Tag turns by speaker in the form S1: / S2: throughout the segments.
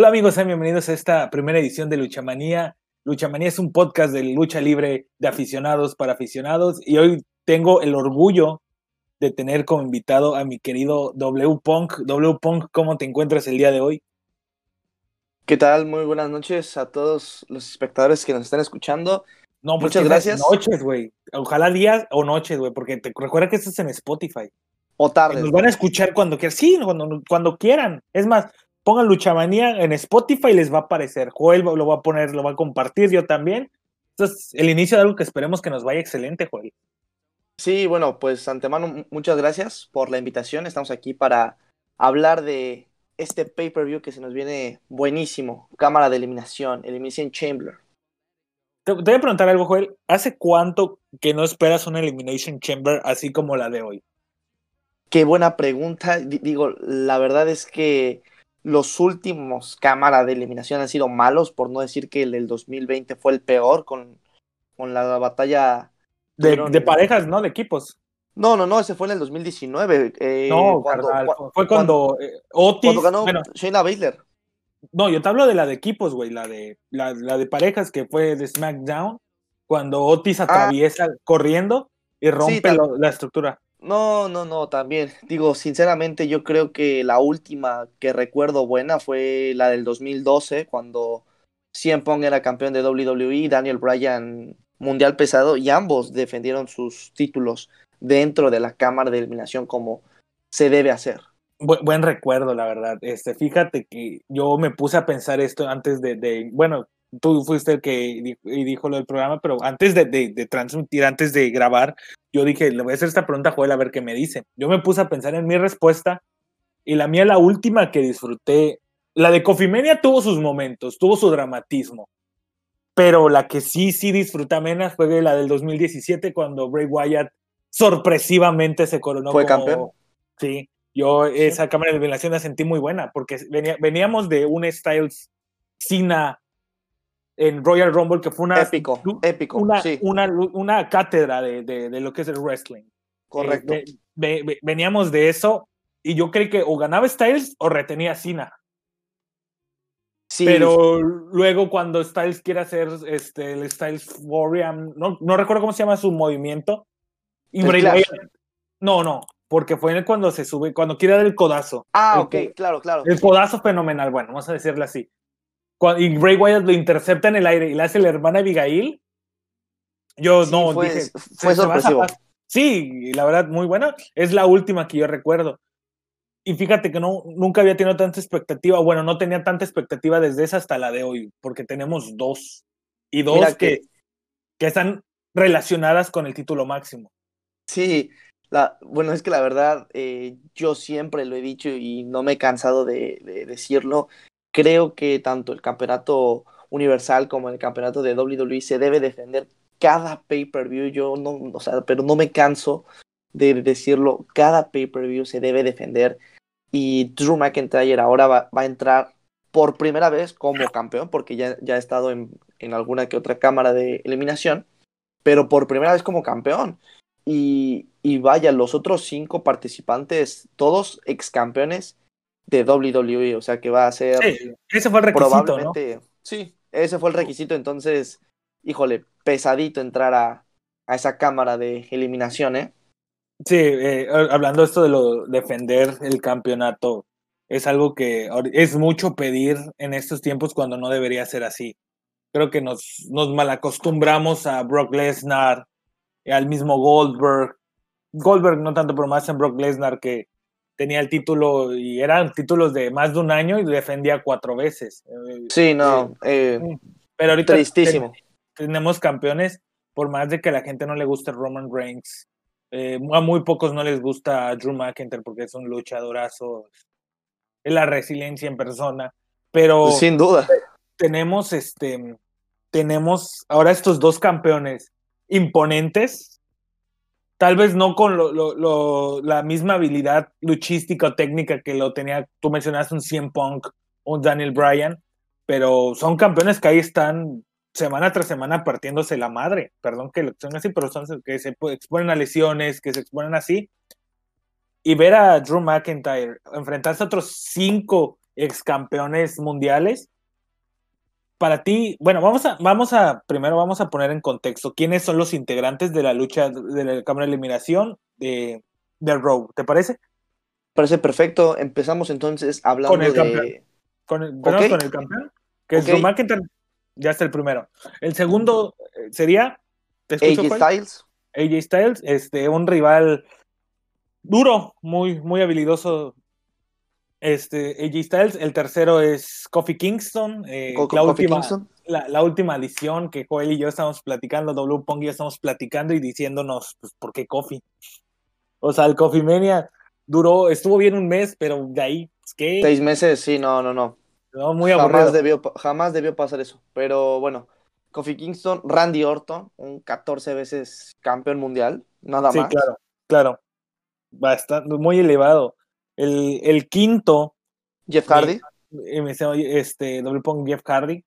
S1: Hola amigos, sean bienvenidos a esta primera edición de Luchamanía. Luchamanía es un podcast de lucha libre de aficionados para aficionados y hoy tengo el orgullo de tener como invitado a mi querido W Punk. W Punk, ¿cómo te encuentras el día de hoy?
S2: ¿Qué tal? Muy buenas noches a todos los espectadores que nos están escuchando.
S1: No, pues
S2: Muchas gracias.
S1: Noches, güey. Ojalá días o noches, güey, porque te recuerda que esto es en Spotify.
S2: O tarde.
S1: Nos van a escuchar cuando quieran. Sí, cuando, cuando quieran. Es más, pongan Luchamanía en Spotify y les va a aparecer. Joel lo va a poner, lo va a compartir, yo también. Entonces, el inicio de algo que esperemos que nos vaya excelente, Joel.
S2: Sí, bueno, pues antemano, muchas gracias por la invitación. Estamos aquí para hablar de este pay-per-view que se nos viene buenísimo. Cámara de eliminación, Elimination Chamber.
S1: Te, te voy a preguntar algo, Joel. ¿Hace cuánto que no esperas una Elimination Chamber así como la de hoy?
S2: Qué buena pregunta. D digo, la verdad es que los últimos cámara de eliminación han sido malos, por no decir que el del 2020 fue el peor con, con la batalla.
S1: De, de parejas, ¿no? De equipos.
S2: No, no, no, ese fue en el 2019. Eh,
S1: no, cuando, carnal, fue cuando, cuando eh, Otis.
S2: Cuando ganó bueno, Shayna Baszler.
S1: No, yo te hablo de la de equipos, güey, la de, la, la, de parejas que fue de SmackDown, cuando Otis atraviesa ah, corriendo y rompe sí, la estructura.
S2: No, no, no, también. Digo, sinceramente, yo creo que la última que recuerdo buena fue la del 2012, cuando CM Punk era campeón de WWE, Daniel Bryan mundial pesado, y ambos defendieron sus títulos dentro de la cámara de eliminación como se debe hacer.
S1: Buen, recuerdo, la verdad. Este, fíjate que yo me puse a pensar esto antes de, bueno, tú fuiste el que dijo, lo del programa, pero antes de, transmitir, antes de grabar, yo dije, le voy a hacer esta pregunta a Joel a ver qué me dice. Yo me puse a pensar en mi respuesta y la mía, la última que disfruté, la de Cofimenia tuvo sus momentos, tuvo su dramatismo, pero la que sí, sí disfruté menos fue la del 2017 cuando Bray Wyatt sorpresivamente se coronó
S2: ¿Fue
S1: como,
S2: campeón?
S1: Sí, yo esa ¿Sí? cámara de eliminación la sentí muy buena porque venía, veníamos de un Styles Cena en Royal Rumble que fue una
S2: épico, épico,
S1: una,
S2: sí.
S1: una, una cátedra de, de, de, lo que es el wrestling.
S2: Correcto.
S1: Eh, ve, ve, veníamos de eso y yo creí que o ganaba Styles o retenía Cena. Sí. Pero luego cuando Styles quiere hacer este, el Styles Warrior, no, no recuerdo cómo se llama su movimiento, y Bray Wyatt, no, no, porque fue cuando se sube, cuando quiere dar el codazo.
S2: Ah,
S1: el,
S2: ok, claro, claro.
S1: El codazo fenomenal, bueno, vamos a decirle así. Y Bray Wyatt lo intercepta en el aire y le hace la hermana Abigail. Yo
S2: sí,
S1: no,
S2: fue,
S1: dije,
S2: fue sorpresivo.
S1: Sí, la verdad, muy buena. Es la última que yo recuerdo. Y fíjate que no, nunca había tenido tanta expectativa. Bueno, no tenía tanta expectativa desde esa hasta la de hoy, porque tenemos dos. Y dos que, que, que están relacionadas con el título máximo.
S2: Sí, la, bueno, es que la verdad, eh, yo siempre lo he dicho y no me he cansado de, de, decirlo. Creo que tanto el campeonato universal como el campeonato de WWE se debe defender cada pay-per-view. Yo no, o sea, pero no me canso de decirlo. Cada pay-per-view se debe defender. Y Drew McIntyre ahora va, a entrar por primera vez como campeón, porque ya, ya ha estado en, en alguna que otra cámara de eliminación, pero por primera vez como campeón. Y, y, vaya, los otros cinco participantes, todos ex campeones de WWE, o sea que va a ser.
S1: Sí, ese fue el requisito. Probablemente,
S2: ¿no? sí, ese fue el requisito. Entonces, híjole, pesadito entrar a, a esa cámara de eliminación, ¿eh?
S1: Sí, eh, hablando esto de lo defender el campeonato, es algo que es mucho pedir en estos tiempos cuando no debería ser así. Creo que nos, nos malacostumbramos a Brock Lesnar, al mismo Goldberg. Goldberg no tanto, pero más en Brock Lesnar que tenía el título y eran títulos de más de un año y defendía cuatro veces.
S2: Sí, no. Eh,
S1: pero ahorita
S2: tristísimo.
S1: tenemos campeones, por más de que a la gente no le guste Roman Reigns. Eh, a muy pocos no les gusta Drew McIntyre porque es un luchadorazo. Es la resiliencia en persona. Pero
S2: sin duda.
S1: Tenemos este tenemos ahora estos dos campeones imponentes, tal vez no con la misma habilidad luchística o técnica que lo tenía, tú mencionaste un CM Punk, un Daniel Bryan, pero son campeones que ahí están semana tras semana partiéndose la madre, perdón que lo son así, pero son que se exponen a lesiones, que se exponen así, y ver a Drew McIntyre enfrentarse a otros cinco ex campeones mundiales. Para ti, bueno, vamos a, vamos a, primero vamos a poner en contexto quiénes son los integrantes de la lucha de la cámara de eliminación de, de Raw, ¿te parece?
S2: Parece perfecto. Empezamos entonces hablando
S1: Con el
S2: de.
S1: campeón. Con el, empezamos
S2: Ok.
S1: con el campeón, que es. Drew McIntyre, ya está el primero. El segundo eh, sería, ¿te escucho,
S2: AJ
S1: cuál?
S2: Styles.
S1: AJ Styles, este, un rival duro, muy, muy habilidoso. Este, AJ Styles, el tercero es Kofi Kingston, eh,
S2: Co-
S1: la,
S2: Kofi
S1: última,
S2: Kingston.
S1: La, la última edición que Joel y yo estamos platicando, W Pong y yo estamos platicando y diciéndonos, pues, ¿por qué Kofi? O sea, el Kofi Mania duró, estuvo bien un mes, pero de ahí, pues, ¿qué?
S2: Seis meses, sí, no, no, no.
S1: No, muy aburrido.
S2: Jamás debió, jamás debió pasar eso. Pero bueno, Kofi Kingston, Randy Orton, un 14 veces campeón mundial, nada
S1: Sí,
S2: más.
S1: claro, claro. Bastante, muy elevado. El, el quinto,
S2: Jeff. Hardy.
S1: me oye, este, doble pong Jeff Hardy.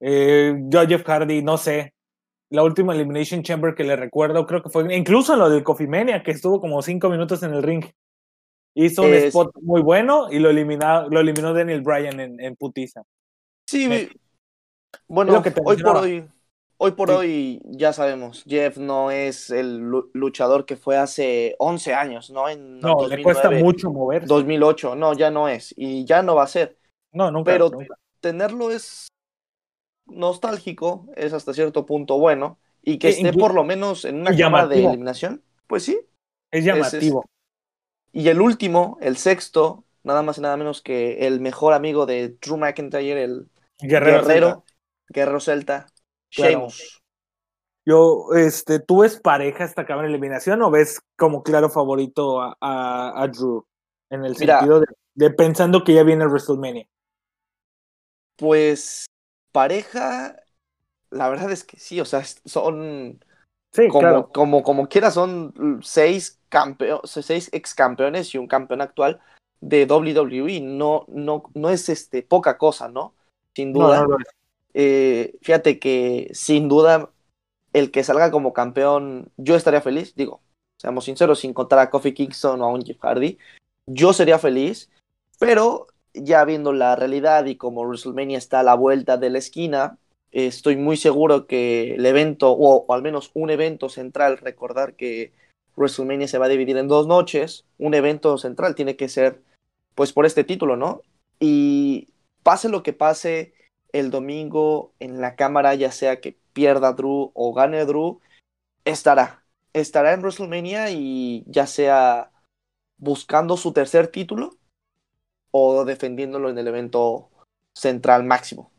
S1: Eh, yo a Jeff Hardy, no sé. La última Elimination Chamber que le recuerdo, creo que fue, incluso lo del Coffee Mania, que estuvo como cinco minutos en el ring. Hizo un
S2: Es-
S1: spot muy bueno y lo, eliminó, lo eliminó Daniel Bryan en, en putiza.
S2: Sí, bueno,
S1: lo que te
S2: hoy por hoy, hoy por
S1: Sí.
S2: hoy ya sabemos, Jeff no es el lu- luchador que fue hace 11 años, ¿no? En
S1: No, le cuesta
S2: 2009,
S1: mucho mover.
S2: 2008, no, ya no es y ya no va a ser.
S1: No, nunca.
S2: pero
S1: nunca.
S2: tenerlo es nostálgico, es hasta cierto punto bueno y que esté por lo menos en una cámara de eliminación, pues sí.
S1: Es llamativo.
S2: Y el último, el sexto, nada más y nada menos que el mejor amigo de Drew McIntyre, el
S1: Guerrero.
S2: Guerrero,
S1: Celta.
S2: Guerrero Celta,
S1: Claro. Yo, este, ¿tú ves pareja esta cámara de eliminación o ves como claro favorito a, a, a Drew? En el
S2: Mira.
S1: sentido de, de pensando que ya viene WrestleMania.
S2: Pues pareja, la verdad es que sí, o sea, son
S1: Sí,
S2: como,
S1: claro.
S2: como, como quiera, son seis, campeones, seis ex campeones y un campeón actual de WWE. No, no, no es este, poca cosa, ¿no? Sin duda.
S1: no.
S2: Eh, fíjate que sin duda el que salga como campeón, yo estaría feliz, digo, seamos sinceros, sin contar a Kofi Kingston o a un Jeff Hardy, yo sería feliz, pero ya viendo la realidad y como WrestleMania está a la vuelta de la esquina, estoy muy seguro que el evento, o al menos un evento central, recordar que WrestleMania se va a dividir en dos noches, un evento central tiene que ser, pues, por este título, ¿no? Y pase lo que pase el domingo en la cámara, ya sea que pierda Drew o gane Drew, estará. Estará en WrestleMania y ya sea buscando su tercer título o defendiéndolo en el evento central máximo.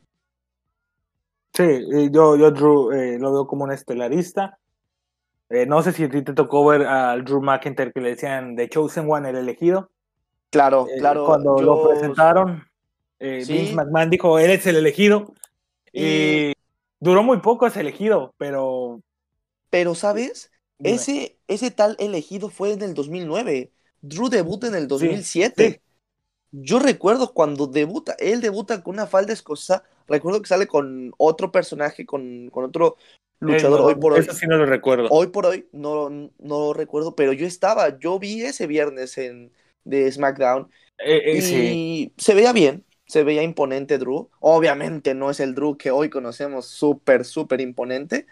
S1: Sí, yo, yo Drew eh, lo veo como un estelarista. Eh, no sé si a ti te tocó ver al Drew McIntyre que le decían The Chosen One, el elegido.
S2: Claro,
S1: Eh,
S2: claro.
S1: Cuando
S2: yo-
S1: lo presentaron, eh,
S2: Sí.
S1: Vince McMahon dijo, él es el elegido. Y,
S2: Y-
S1: duró muy poco ese elegido, pero...
S2: Pero, ¿sabes?
S1: dime.
S2: Ese, ese tal elegido fue en el 2009. Drew debuta en el 2007.
S1: sí.
S2: Yo recuerdo cuando debuta, él debuta con una falda escocesa. Recuerdo que sale con otro personaje, con, con otro luchador.
S1: Eh, no,
S2: hoy por hoy,
S1: Eso sí no lo recuerdo.
S2: hoy por hoy, no, no lo recuerdo, pero yo estaba, yo vi ese viernes en, de SmackDown
S1: Eh, eh,
S2: y
S1: sí.
S2: se veía bien, se veía imponente Drew. Obviamente no es el Drew que hoy conocemos, súper, súper imponente,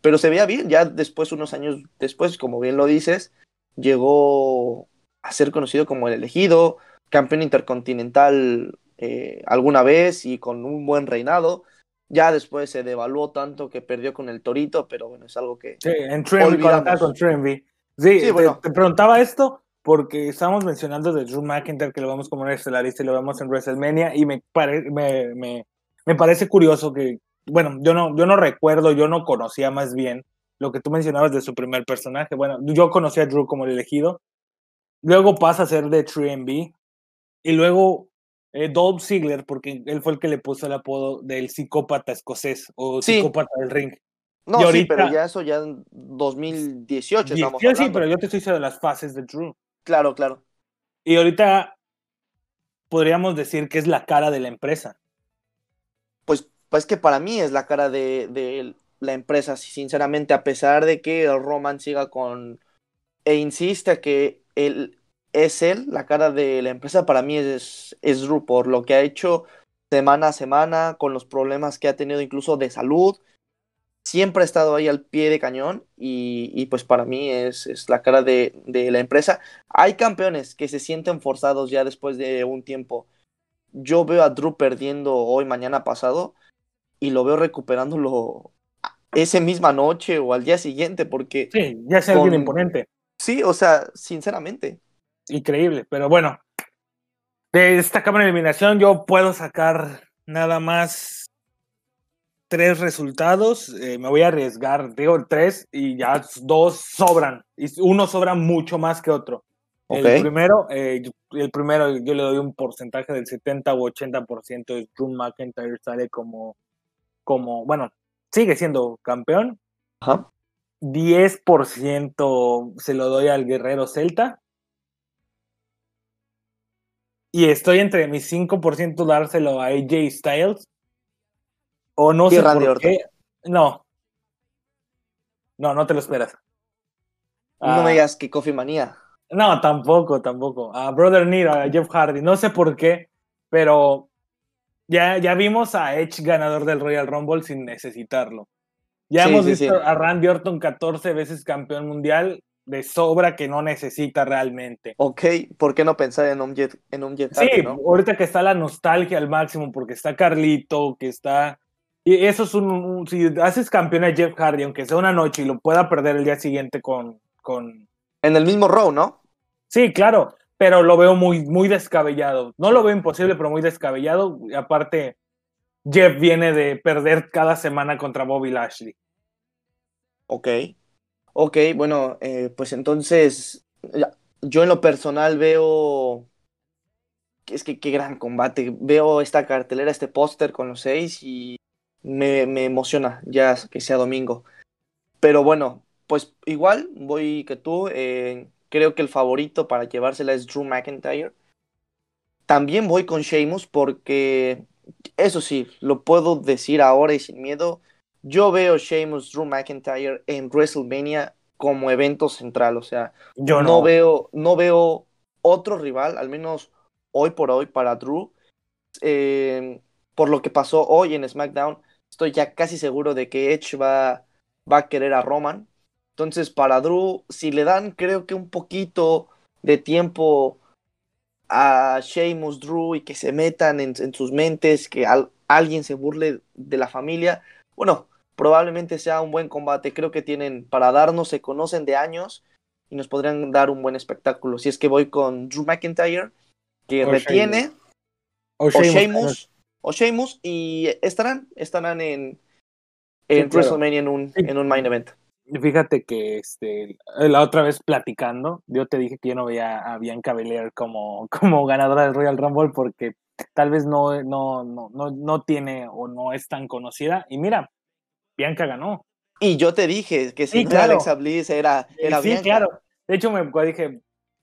S2: pero se veía bien. Ya después, unos años después, como bien lo dices, llegó a ser conocido como el elegido, campeón intercontinental eh, alguna vez y con un buen reinado. Ya después se devaluó tanto que perdió con el Torito, pero bueno, es algo que...
S1: Sí, en Trimby, con Trimby. Sí,
S2: Sí,
S1: te,
S2: bueno.
S1: te preguntaba esto porque estábamos mencionando de Drew McIntyre, que lo vemos como un estelarista y lo vemos en WrestleMania, y me, pare- me, me, me parece curioso que, bueno, yo no, yo no recuerdo, yo no conocía más bien lo que tú mencionabas de su primer personaje. Bueno, yo conocí a Drew como el elegido, luego pasa a ser de 3MB, y luego eh, Dolph Ziggler, porque él fue el que le puso el apodo del psicópata escocés o
S2: Sí.
S1: psicópata del ring.
S2: No,
S1: Y
S2: sí, pero ya eso ya en 2018 estamos
S1: Sí, pero yo te estoy diciendo de las fases de Drew.
S2: Claro, claro.
S1: Y ahorita podríamos decir que es la cara de la empresa.
S2: Pues, pues que para mí es la cara de, de la empresa, sinceramente, a pesar de que el Roman siga con... e insiste que él es él, la cara de la empresa para mí es, es Drew, por lo que ha hecho semana a semana, con los problemas que ha tenido incluso de salud. Siempre ha estado ahí al pie de cañón y, y pues para mí es, es la cara de, de, la empresa. Hay campeones que se sienten forzados ya después de un tiempo. Yo veo a Drew perdiendo hoy, mañana pasado y lo veo recuperándolo esa misma noche o al día siguiente porque...
S1: Sí, ya es alguien imponente.
S2: Sí, o sea, sinceramente.
S1: Increíble, pero bueno, de esta cámara de eliminación yo puedo sacar nada más tres resultados. Eh, me voy a arriesgar, digo tres y ya dos sobran. Y uno sobra mucho más que otro. Okay. El primero, eh, el primero yo le doy un porcentaje del 70 u 80% de Drew McIntyre sale como, como, bueno, sigue siendo campeón.
S2: Ajá.
S1: 10% se lo doy al guerrero celta. Y estoy entre mi 5% dárselo a AJ Styles. O no
S2: y
S1: sé
S2: Randy
S1: por
S2: Orton.
S1: qué. No. No, no te lo esperas.
S2: No
S1: Ah,
S2: me digas que Coffee Manía.
S1: No, tampoco, tampoco. A Brother Nero, a Jeff Hardy. No sé por qué, pero ya, ya vimos a Edge ganador del Royal Rumble sin necesitarlo. Ya
S2: Sí,
S1: hemos
S2: sí,
S1: visto
S2: sí.
S1: a Randy Orton 14 veces campeón mundial de sobra que no necesita realmente.
S2: Ok, ¿por qué no pensar en un Jet, en un jet
S1: Sí,
S2: Hardy, no?
S1: ahorita que está la nostalgia al máximo porque está Carlito, que está... Y eso es un, un- Si haces campeón a Jeff Hardy, aunque sea una noche y lo pueda perder el día siguiente con... con...
S2: En el mismo row, ¿no?
S1: Sí, claro, pero lo veo muy, muy descabellado. No lo veo imposible, pero muy descabellado. Y aparte, Jeff viene de perder cada semana contra Bobby Lashley.
S2: Ok. Ok, bueno, eh, pues entonces, yo en lo personal veo, es que qué gran combate, veo esta cartelera, este póster con los seis y me, me emociona ya que sea domingo. Pero bueno, pues igual voy que tú, eh, creo que el favorito para llevársela es Drew McIntyre. También voy con Sheamus porque, eso sí, lo puedo decir ahora y sin miedo. Yo veo Sheamus Drew McIntyre en WrestleMania como evento central, o sea,
S1: Yo
S2: no.
S1: no.
S2: veo no veo otro rival, al menos hoy por hoy para Drew. Eh, por lo que pasó hoy en SmackDown, estoy ya casi seguro de que Edge va, va a querer a Roman. Entonces, para Drew, si le dan, creo que un poquito de tiempo a Sheamus, Drew y que se metan en, en sus mentes, que al- alguien se burle de la familia, bueno, probablemente sea un buen combate. Creo que tienen para darnos, se conocen de años y nos podrían dar un buen espectáculo. Si es que voy con Drew McIntyre, que
S1: O
S2: retiene,
S1: O
S2: o
S1: Sheamus.
S2: O Sheamus, y estarán, estarán en, en
S1: Sí, claro.
S2: WrestleMania en un,
S1: Sí.
S2: en un main event.
S1: Fíjate que este, la otra vez platicando, yo te dije que yo no veía a Bianca Belair como, como ganadora del Royal Rumble porque tal vez no, no, no, no, no tiene o no es tan conocida. Y mira, Bianca ganó.
S2: Y yo te dije que
S1: Sí, claro.
S2: Alexa Bliss era, era
S1: sí,
S2: Bianca.
S1: claro. De hecho, me dije,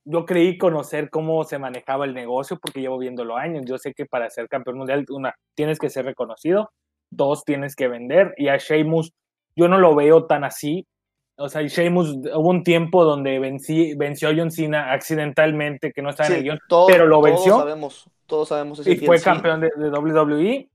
S1: yo creí conocer cómo se manejaba el negocio porque llevo viéndolo años. Yo sé que para ser campeón mundial, una, tienes que ser reconocido, dos, tienes que vender. Y a Sheamus, yo no lo veo tan así. O sea, Sheamus, hubo un tiempo donde vencí, venció a John Cena accidentalmente, que no estaba en el guion,
S2: todo-
S1: pero lo
S2: todos
S1: venció.
S2: Sabemos, todos sabemos ese
S1: y fue campeón de, de WWE.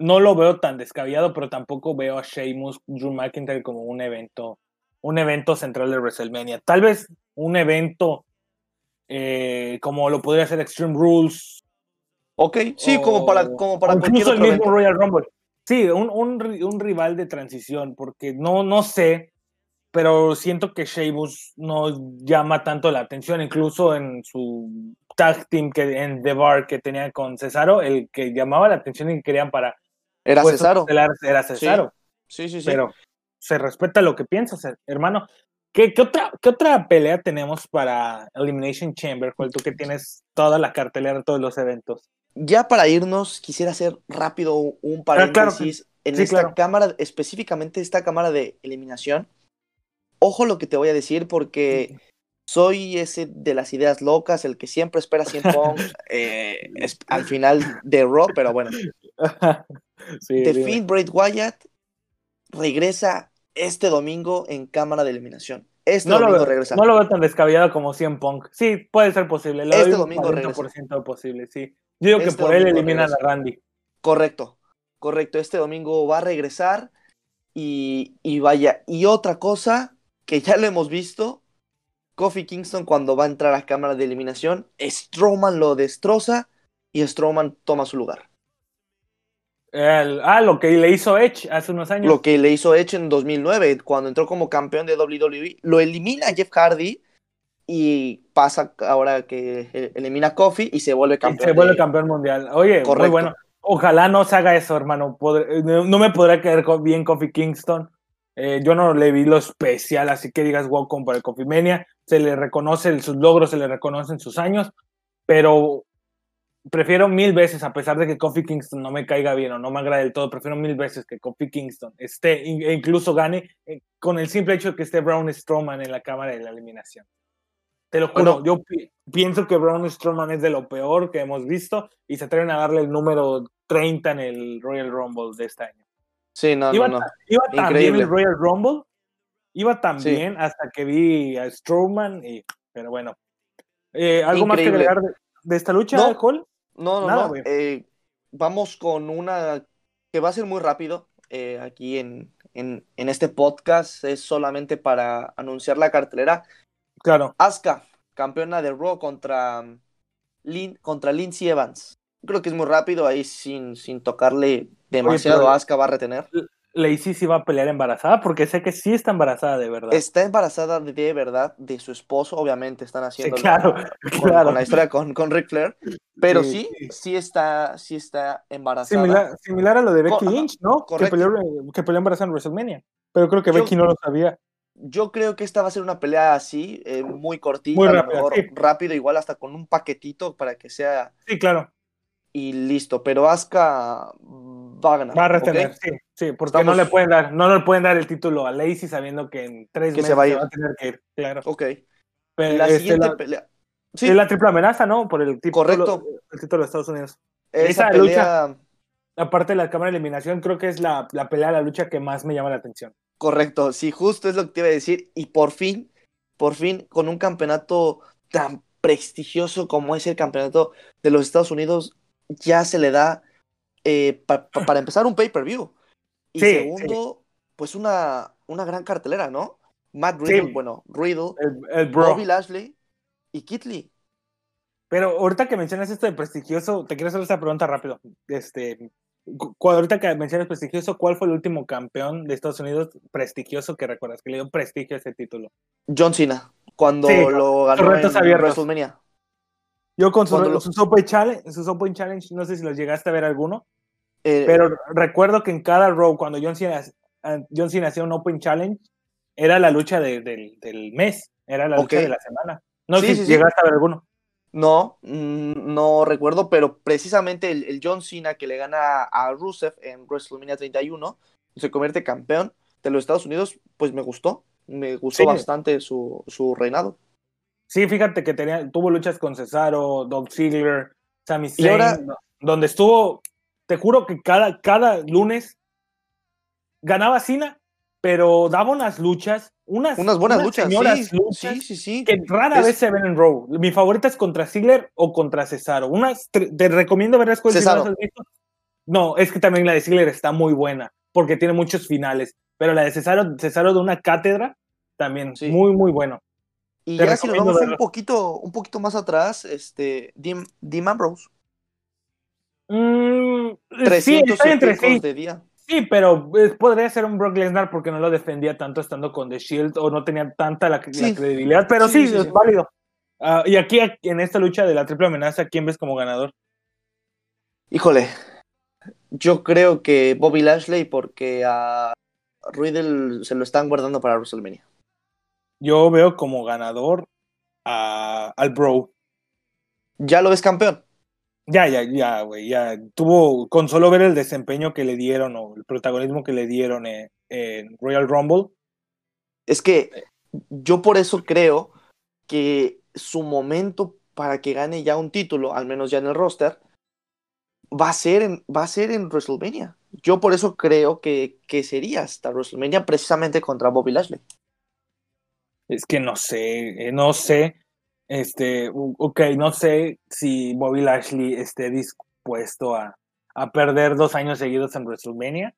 S1: No lo veo tan descabellado, pero tampoco veo a Sheamus, Drew McIntyre como un evento, un evento central de WrestleMania. Tal vez un evento eh, como lo podría ser Extreme Rules.
S2: Ok, sí, como para, como para
S1: incluso el mismo. Royal Rumble. Sí, un, un un rival de transición, porque no, no sé, pero siento que Sheamus no llama tanto la atención, incluso en su tag team que en The Bar que tenía con Cesaro, el que llamaba la atención y que querían para
S2: Era Cesaro.
S1: era Cesaro,
S2: Sí, sí, sí.
S1: pero se respeta lo que piensas, hermano. ¿Qué, qué otra, ¿Qué otra pelea tenemos para Elimination Chamber, Joel? Tú que tienes toda la cartelera, todos los eventos.
S2: Ya para irnos, quisiera hacer rápido un
S1: Ah, claro que-
S2: paréntesis en
S1: sí,
S2: esta
S1: claro.
S2: cámara, específicamente esta cámara de eliminación. Ojo lo que te voy a decir porque soy ese de las ideas locas, el que siempre espera 100 Punk eh, es- al final de Raw, pero bueno.
S1: sí,
S2: The. Fiend Bray Wyatt regresa este domingo en cámara de eliminación. Este
S1: no
S2: domingo
S1: lo,
S2: regresa.
S1: No lo veo tan descabellado como 100 Punk. Sí, puede ser posible. Le
S2: Este domingo
S1: 40% posible, sí. Yo digo que
S2: Este
S1: por él eliminan
S2: regresa.
S1: a Randy.
S2: Correcto, correcto. Este domingo va a regresar y, y vaya. Y otra cosa que ya lo hemos visto, Kofi Kingston cuando va a entrar a cámara de eliminación, Strowman lo destroza y Strowman toma su lugar.
S1: El- ah, lo que le hizo Edge hace unos años.
S2: Lo que le hizo Edge en 2009, cuando entró como campeón de WWE, lo elimina Jeff Hardy y pasa ahora que eh, elimina a Kofi y se vuelve
S1: Y
S2: campeón.
S1: se vuelve
S2: de-
S1: campeón mundial. Oye, muy bueno. Ojalá no se haga eso, hermano. Podré- no, me podrá caer co- bien Kofi Kingston. Eh, yo no le vi lo especial, así que digas welcome para el Kofi Mania. Se le reconoce sus logros, se le reconocen sus años, pero prefiero mil veces, a pesar de que Kofi Kingston no me caiga bien o no me agrade del todo, prefiero mil veces que Kofi Kingston esté e incluso gane eh, con el simple hecho de que esté Braun Strowman en la cámara de la eliminación. Te lo juro,
S2: Bueno.
S1: yo pi- pienso que Braun Strowman es de lo peor que hemos visto y se atreven a darle el número 30 en el Royal Rumble de este año.
S2: Sí, no,
S1: iba
S2: no,
S1: iba tan bien
S2: Increíble.
S1: el Royal Rumble, iba tan
S2: Sí.
S1: bien hasta que vi a Strowman, y, pero bueno. Eh, ¿Algo más que agregar de, de esta lucha,
S2: No.
S1: Cole?
S2: No, no,
S1: Nada,
S2: no. Eh, vamos con una que va a ser muy rápido eh, aquí en, en, en este podcast. Es solamente para anunciar la cartelera.
S1: Claro.
S2: Asuka, campeona de Raw contra, um, Lin, contra Lindsay Evans. Creo que es muy rápido, ahí sin, sin tocarle demasiado.
S1: pero-
S2: Asuka va a retener.
S1: Lacey sí va a pelear embarazada porque sé que sí está embarazada de verdad.
S2: Está embarazada de, de verdad de su esposo, obviamente están
S1: Sí,
S2: haciendo
S1: claro,
S2: con,
S1: claro.
S2: con la historia con, con Ric Flair, pero
S1: Sí,
S2: sí, sí, está, sí está embarazada.
S1: Similar, similar a lo de Becky
S2: Co- ajá,
S1: Lynch, ¿no? Que
S2: correcto.
S1: peleó, que peleó embarazada en WrestleMania. Pero creo que
S2: Yo-
S1: Becky no lo sabía.
S2: Yo creo que esta va a ser una pelea así, eh, muy cortita,
S1: Muy
S2: a lo
S1: rápida,
S2: mejor
S1: sí.
S2: rápido, igual hasta con un paquetito para que sea
S1: Sí, claro.
S2: Y listo. Pero Asuka va a ganar.
S1: Va a retener, sí, sí, porque
S2: Estamos-
S1: no le pueden dar, no le pueden dar el título a Lacey sabiendo que en tres
S2: Que
S1: meses
S2: se va a ir.
S1: a tener que ir, claro.
S2: Ok.
S1: Pero,
S2: La
S1: este,
S2: siguiente
S1: la-
S2: pelea. Sí,
S1: es la triple amenaza, ¿no? Por el título,
S2: Correcto.
S1: el título de Estados Unidos.
S2: esa
S1: esa
S2: pelea.
S1: Aparte de la cámara de eliminación, creo que es la, la pelea, la lucha que más me llama la atención.
S2: Correcto, sí, justo es lo que te iba a decir. Y por fin, por fin, con un campeonato tan prestigioso como es el campeonato de los Estados Unidos, ya se le da eh, pa- pa- para empezar un pay-per-view. Y
S1: Sí,
S2: segundo, pues una, una gran cartelera, ¿no? Matt Riddle,
S1: Sí.
S2: bueno, Riddle,
S1: El, el bro.
S2: Bobby Lashley y Kit Lee.
S1: Pero ahorita que mencionas esto de prestigioso, te quiero hacer esta pregunta rápido. Este, ahorita que mencionas prestigioso, ¿cuál fue el último campeón de Estados Unidos prestigioso que recuerdas? Que le dio prestigio a ese título.
S2: John Cena, cuando
S1: Sí,
S2: lo ganó en
S1: abiertos.
S2: WrestleMania.
S1: Yo con su,
S2: lo-
S1: sus Open Challenge, sus Open Challenge, no sé si los llegaste a ver alguno,
S2: Eh,
S1: pero recuerdo que en cada row, cuando John Cena, ah, John Cena hacía un Open Challenge, era la lucha de- del, del mes, era la lucha de la semana. No sé
S2: Sí,
S1: si
S2: sí, sí.
S1: llegaste a ver alguno.
S2: No, mm, no recuerdo, pero precisamente el, el John Cena que le gana a Rusev en WrestleMania 31 se convierte campeón de los Estados Unidos, pues me gustó, me gustó bastante su, su reinado.
S1: Sí, fíjate que tenía, tuvo luchas con Cesaro, Dolph Ziggler, Sami
S2: Y
S1: Zayn,
S2: ahora-
S1: do- donde estuvo, te juro que cada, cada lunes ganaba Cena, pero daba unas luchas, unas,
S2: Unas buenas luchas,
S1: señoras
S2: sí,
S1: luchas
S2: sí, sí,
S1: que rara
S2: Es-
S1: vez se ven en Raw. Mi favorita es contra Ziggler o contra Cesaro. Unas, te recomiendo ver las cosas si no
S2: Cesaro.
S1: visto. No, es que también la de Ziggler está muy buena, porque tiene muchos finales, pero la de Cesaro, Cesaro de una cátedra, también muy, muy bueno.
S2: Y
S1: te
S2: ya si nos vamos un poquito, un poquito más atrás, este, Dean, Dean Ambrose,
S1: Mm, sí,
S2: 300
S1: está
S2: y
S1: entre
S2: picos
S1: sí.
S2: de día.
S1: Sí, pero podría ser un Brock Lesnar porque no lo defendía tanto estando con The Shield o no tenía tanta la, credibilidad, pero
S2: Sí,
S1: sí,
S2: sí,
S1: es
S2: sí.
S1: válido. Ah, y aquí, en esta lucha de la triple amenaza, ¿quién ves como ganador?
S2: Híjole, yo creo que Bobby Lashley porque a Riddle se lo están guardando para WrestleMania.
S1: Yo veo como ganador a- al Bro.
S2: ¿Ya lo ves campeón?
S1: Ya, ya, ya, güey, ya. Tuvo, con solo ver el desempeño que le dieron o el protagonismo que le dieron eh, en Royal Rumble,
S2: Es que yo por eso creo que su momento para que gane ya un título, al menos ya en el roster, va a ser en, va a ser en WrestleMania. Yo por eso creo que, que sería hasta WrestleMania precisamente contra Bobby Lashley.
S1: Es que no sé, eh, no sé, este, ok, no sé si Bobby Lashley esté dispuesto a, a perder dos años seguidos en WrestleMania.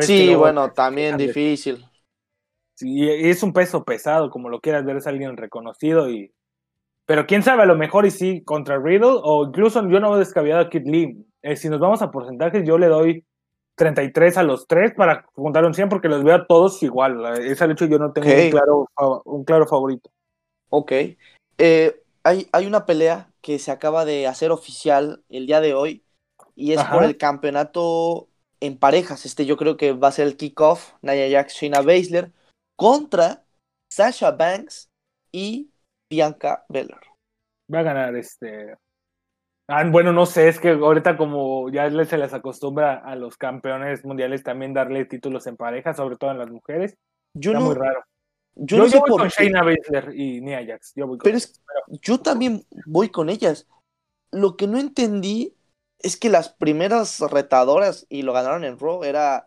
S2: sí, bueno, también difícil.
S1: Sí, es un peso pesado, como lo quieras ver, es alguien reconocido y... Pero quién sabe, a lo mejor y sí contra Riddle, o incluso yo no he descabellado a Kid Lee. Eh, si nos vamos a porcentajes, yo le doy 33 a los tres para juntar un 100 porque los veo a todos igual. Ese hecho yo no tengo un, claro, un claro favorito.
S2: Ok. Eh, hay, hay una pelea que se acaba de hacer oficial el día de hoy y es por el campeonato en parejas. Este yo creo que va a ser el kickoff. Naya Jax, Shayna Baszler contra Sasha Banks y Bianca Belair.
S1: Va a ganar este Ah, bueno, no sé, es que ahorita como ya se les acostumbra a los campeones mundiales también darle títulos en pareja, sobre todo en las mujeres. Yo Está muy raro. Yo, no sé voy con Shayna Baszler y Nia Jax. Yo
S2: pero, yo también voy con ellas. Lo que no entendí es que las primeras retadoras, y lo ganaron en Raw, era,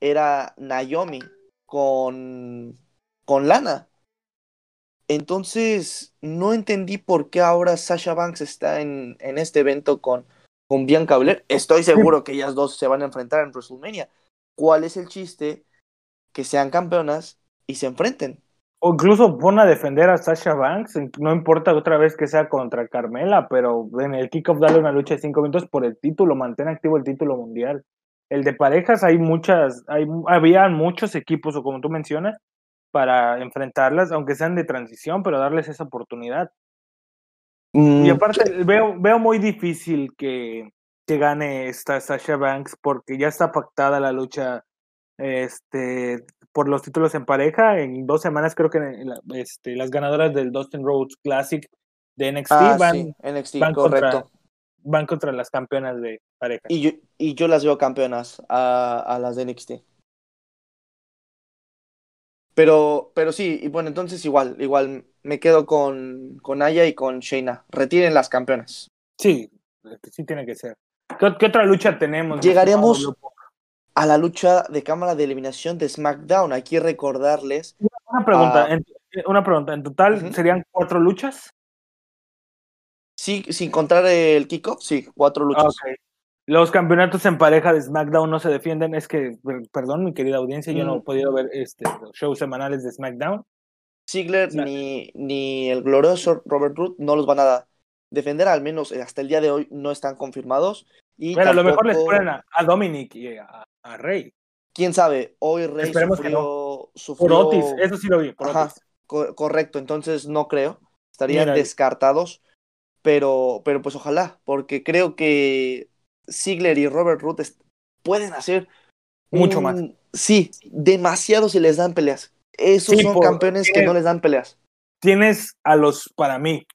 S2: era Naomi con, con Lana. Entonces, no entendí por qué ahora Sasha Banks está en, en este evento con, con Bianca Belair. Estoy seguro que ellas dos se van a enfrentar en WrestleMania. ¿Cuál es el chiste? Que sean campeonas y se enfrenten.
S1: O incluso pon a defender a Sasha Banks, no importa otra vez que sea contra Carmela, pero en el kickoff dale una lucha de cinco minutos por el título, mantén activo el título mundial. El de parejas hay muchas, hay, había muchos equipos, o como tú mencionas, para enfrentarlas, aunque sean de transición, pero darles esa oportunidad. y mm, aparte, veo, veo muy difícil que, que gane esta Sasha Banks porque ya está pactada la lucha este, por los títulos en pareja. En dos semanas creo que este, las ganadoras del Dustin Rhodes Classic de NXT ah, van, van Contra, van contra las campeonas de pareja.
S2: Y yo, y yo las veo campeonas a, a las de NXT. Pero, pero sí, y bueno, entonces igual, igual me quedo con, con Aya y con Shayna. Retiren las campeonas.
S1: Sí, sí tiene que ser. ¿Qué, otra lucha tenemos?
S2: Llegaremos a la lucha de cámara de eliminación de SmackDown. Aquí recordarles.
S1: Una pregunta, en, una pregunta. ¿En total serían cuatro luchas?
S2: Sí, sin contar el kickoff, sí, cuatro luchas.
S1: Los campeonatos en pareja de SmackDown no se defienden. Es que, perdón, mi querida audiencia, yo no he mm. podido ver este, los shows semanales de SmackDown.
S2: Ziggler ni, ni el glorioso Robert Root no los van a defender, al menos hasta el día de hoy no están confirmados. Y
S1: bueno, a lo mejor les ponen a, Dominic y a, Rey.
S2: Quién sabe, hoy Rey sufrió, Por
S1: Otis, eso sí lo vi.
S2: correcto, entonces no creo. Estarían descartados. Pero, pero pues ojalá, porque creo que Ziggler y Robert Root pueden hacer
S1: mucho más.
S2: Sí, demasiado se les dan peleas. Esos son campeones que no les dan peleas.
S1: Tienes a los, para mí,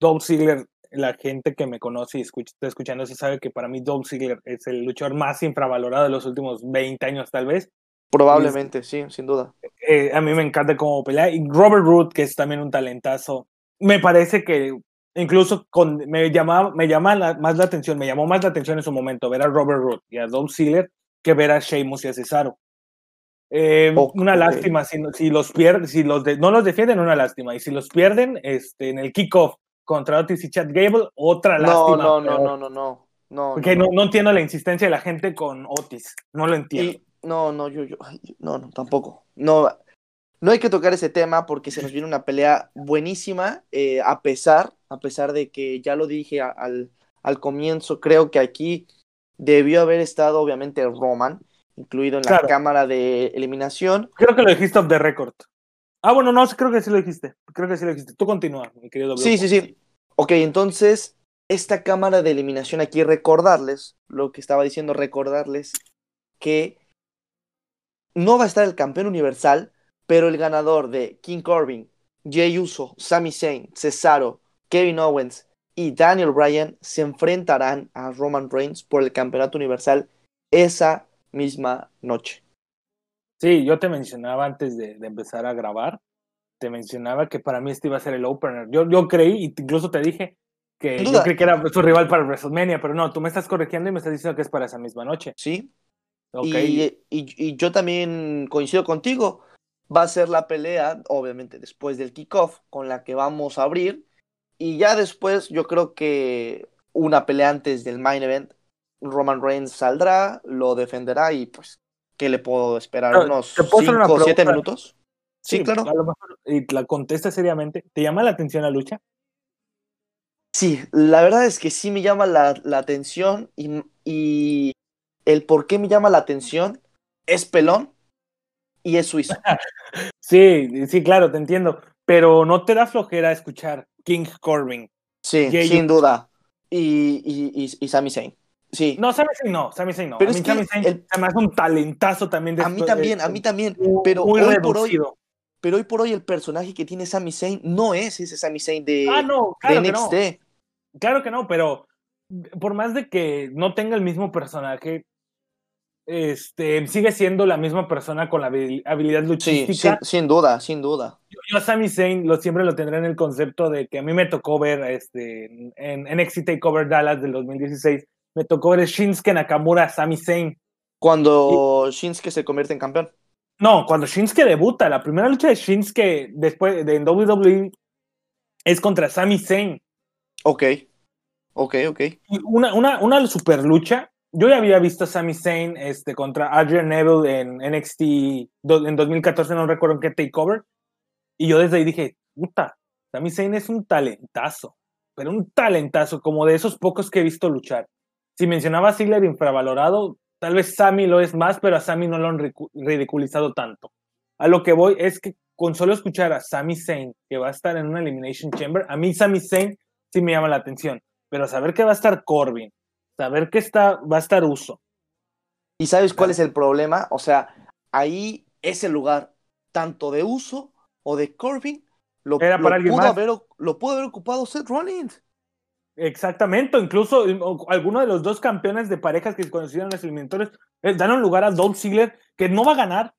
S1: Dolph Ziggler, la gente que me conoce y está escuchando se sabe que para mí Dolph Ziggler es el luchador más infravalorado de los últimos 20 años tal vez.
S2: Probablemente, sí, sin duda.
S1: Eh, a mí me encanta cómo pelea. Y Robert Root, que es también un talentazo, me parece que incluso con, me, llamaba, me llama más la atención, me llamó más la atención en su momento ver a Robert Root y a Dolph Ziggler que ver a Sheamus y a Cesaro. Eh, una lástima, si, si los pierden, si los no los defienden, una lástima. Y si los pierden este, en el kickoff contra Otis y Chad Gable, otra lástima.
S2: No, no, no, no, no, no.
S1: Porque no, no, entiendo la insistencia de la gente con Otis. No lo entiendo.
S2: no, no, yo, yo, no, no, tampoco. No, no hay que tocar ese tema porque se nos viene una pelea buenísima, eh, a pesar, a pesar de que ya lo dije al, al comienzo, creo que aquí debió haber estado obviamente Roman, incluido en la cámara de eliminación.
S1: Creo que lo dijiste off the record. Ah, bueno, no, creo que sí lo dijiste. Creo que sí lo dijiste. Tú continúa, mi querido.
S2: Sí, sí, sí. Ok, entonces, esta cámara de eliminación aquí, recordarles, lo que estaba diciendo, recordarles que no va a estar el campeón universal, pero el ganador de King Corbin, Jay Uso, Sami Zayn, Cesaro, Kevin Owens y Daniel Bryan se enfrentarán a Roman Reigns por el campeonato universal esa misma noche.
S1: Sí, yo te mencionaba antes de, empezar a grabar, te mencionaba que para mí este iba a ser el opener. Yo, yo creí, incluso te dije que yo creí que era su rival para WrestleMania, pero no, tú me estás corrigiendo y me estás diciendo que es para esa misma noche.
S2: Sí. Okay. y, y yo también coincido contigo va a ser la pelea, obviamente después del kickoff, con la que vamos a abrir. Y ya después, yo creo que una pelea antes del main event, Roman Reigns saldrá, lo defenderá y pues, ¿qué le puedo esperar? ¿Unos
S1: ¿te puedo hacer una
S2: 5 o 7
S1: pregunta?
S2: minutos? Sí, claro.
S1: Mejor, y la contesta seriamente. ¿Te llama la atención la lucha?
S2: Sí, la verdad es que sí me llama la, la atención y, y el por qué me llama la atención es pelón y es suizo.
S1: Sí, sí, claro, te entiendo. Pero no te da flojera escuchar King Corbin.
S2: Sí, sin duda. Y, y, y, y Sami Zayn. Sí.
S1: No, Sami Zayn no, Sami Zayn no.
S2: Pero
S1: a mí
S2: es que
S1: Sami Zayn
S2: el-
S1: un talentazo también.
S2: a mí también, a mí también. Pero
S1: muy
S2: hoy por hoy, pero hoy por hoy el personaje que tiene Sami Zayn no es ese Sami Zayn de,
S1: Ah, no,
S2: de
S1: claro que no.
S2: NXT.
S1: Claro que no, pero por más de que no tenga el mismo personaje, este, sigue siendo la misma persona con la habil- habilidad
S2: Sí,
S1: luchística.
S2: sin, sin duda, sin duda.
S1: Yo, yo a Sami Zayn lo, siempre lo tendré en el concepto de que a mí me tocó ver este, en NXT TakeOver Dallas del 2016, me tocó ver Shinsuke Nakamura, Sami Zayn.
S2: Cuando Shinsuke se convierte en campeón.
S1: No, cuando Shinsuke debuta, la primera lucha de Shinsuke después de en WWE es contra Sami Zayn.
S2: Ok. Ok, ok.
S1: Y Una, una, una super lucha. Yo ya había visto a Sami Zayn este, contra Adrian Neville en NXT en 2014, no recuerdo en qué takeover. Y yo desde ahí dije, puta, Sami Zayn es un talentazo, pero un talentazo, como de esos pocos que he visto luchar. Si mencionaba a Ziggler infravalorado, tal vez Sami lo es más, pero a Sami no lo han ridiculizado tanto. A lo que voy es que con solo escuchar a Sami Zayn, que va a estar en una Elimination Chamber, a mí Sami Zayn sí me llama la atención, pero saber que va a estar Corbin, saber que está, va a estar Uso,
S2: ¿Y sabes cuál es el problema? O sea, ahí ese lugar, tanto de uso o de Corbin, lo,
S1: Era
S2: lo
S1: para alguien
S2: pudo
S1: más.
S2: haber, lo pudo haber ocupado Seth Rollins.
S1: Exactamente, incluso eh, o- alguno de los dos campeones de parejas que se conocieron en los eliminatorios eh, dan lugar a Dolph Ziggler que no va a ganar,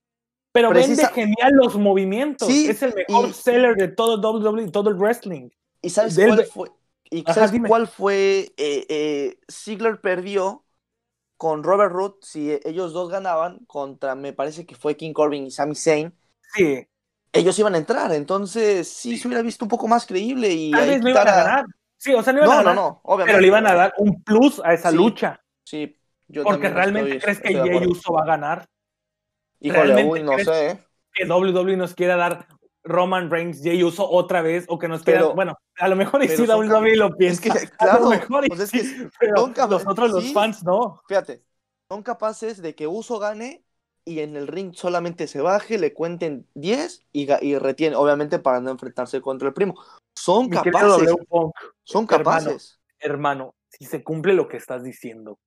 S1: pero
S2: Precisa-
S1: vende genial los movimientos.
S2: Sí,
S1: es el mejor
S2: y-
S1: seller de todo WWE, todo el wrestling.
S2: ¿Y sabes
S1: Del-
S2: cuál fue? ¿Y
S1: Ajá,
S2: sabes
S1: dime.
S2: cuál fue? Eh, eh, Ziggler perdió con Robert Root si ellos dos ganaban contra, me parece que fue King Corbin y Sami Zayn.
S1: Sí,
S2: Ellos iban a entrar, entonces sí se hubiera visto un poco más creíble y
S1: tal vez no iban a ganar. Sí, o sea, no iban a
S2: No, no,
S1: ganar,
S2: no, obviamente.
S1: pero le iban a dar un plus a esa
S2: Sí,
S1: lucha.
S2: Sí, yo
S1: Porque realmente
S2: estoy-
S1: crees que
S2: estoy
S1: Jey. Uso va a ganar.
S2: Híjole, uy, no sé. ¿eh?
S1: Que WWE nos quiera dar Roman Reigns, Jey Uso otra vez, o que nos.
S2: Pero-
S1: bueno, a lo mejor y sí WWE lo
S2: Es
S1: piensa. a lo mejor
S2: pues es que
S1: sí, pero
S2: son capa-
S1: nosotros los fans no.
S2: fíjate, son capaces de que Uso gane y en el ring solamente se baje, le cuenten 10 y, y retiene, obviamente para no enfrentarse contra el primo. Son
S1: Mi
S2: capaces,
S1: Punk,
S2: son
S1: hermano,
S2: capaces.
S1: hermano, si se cumple lo que estás diciendo,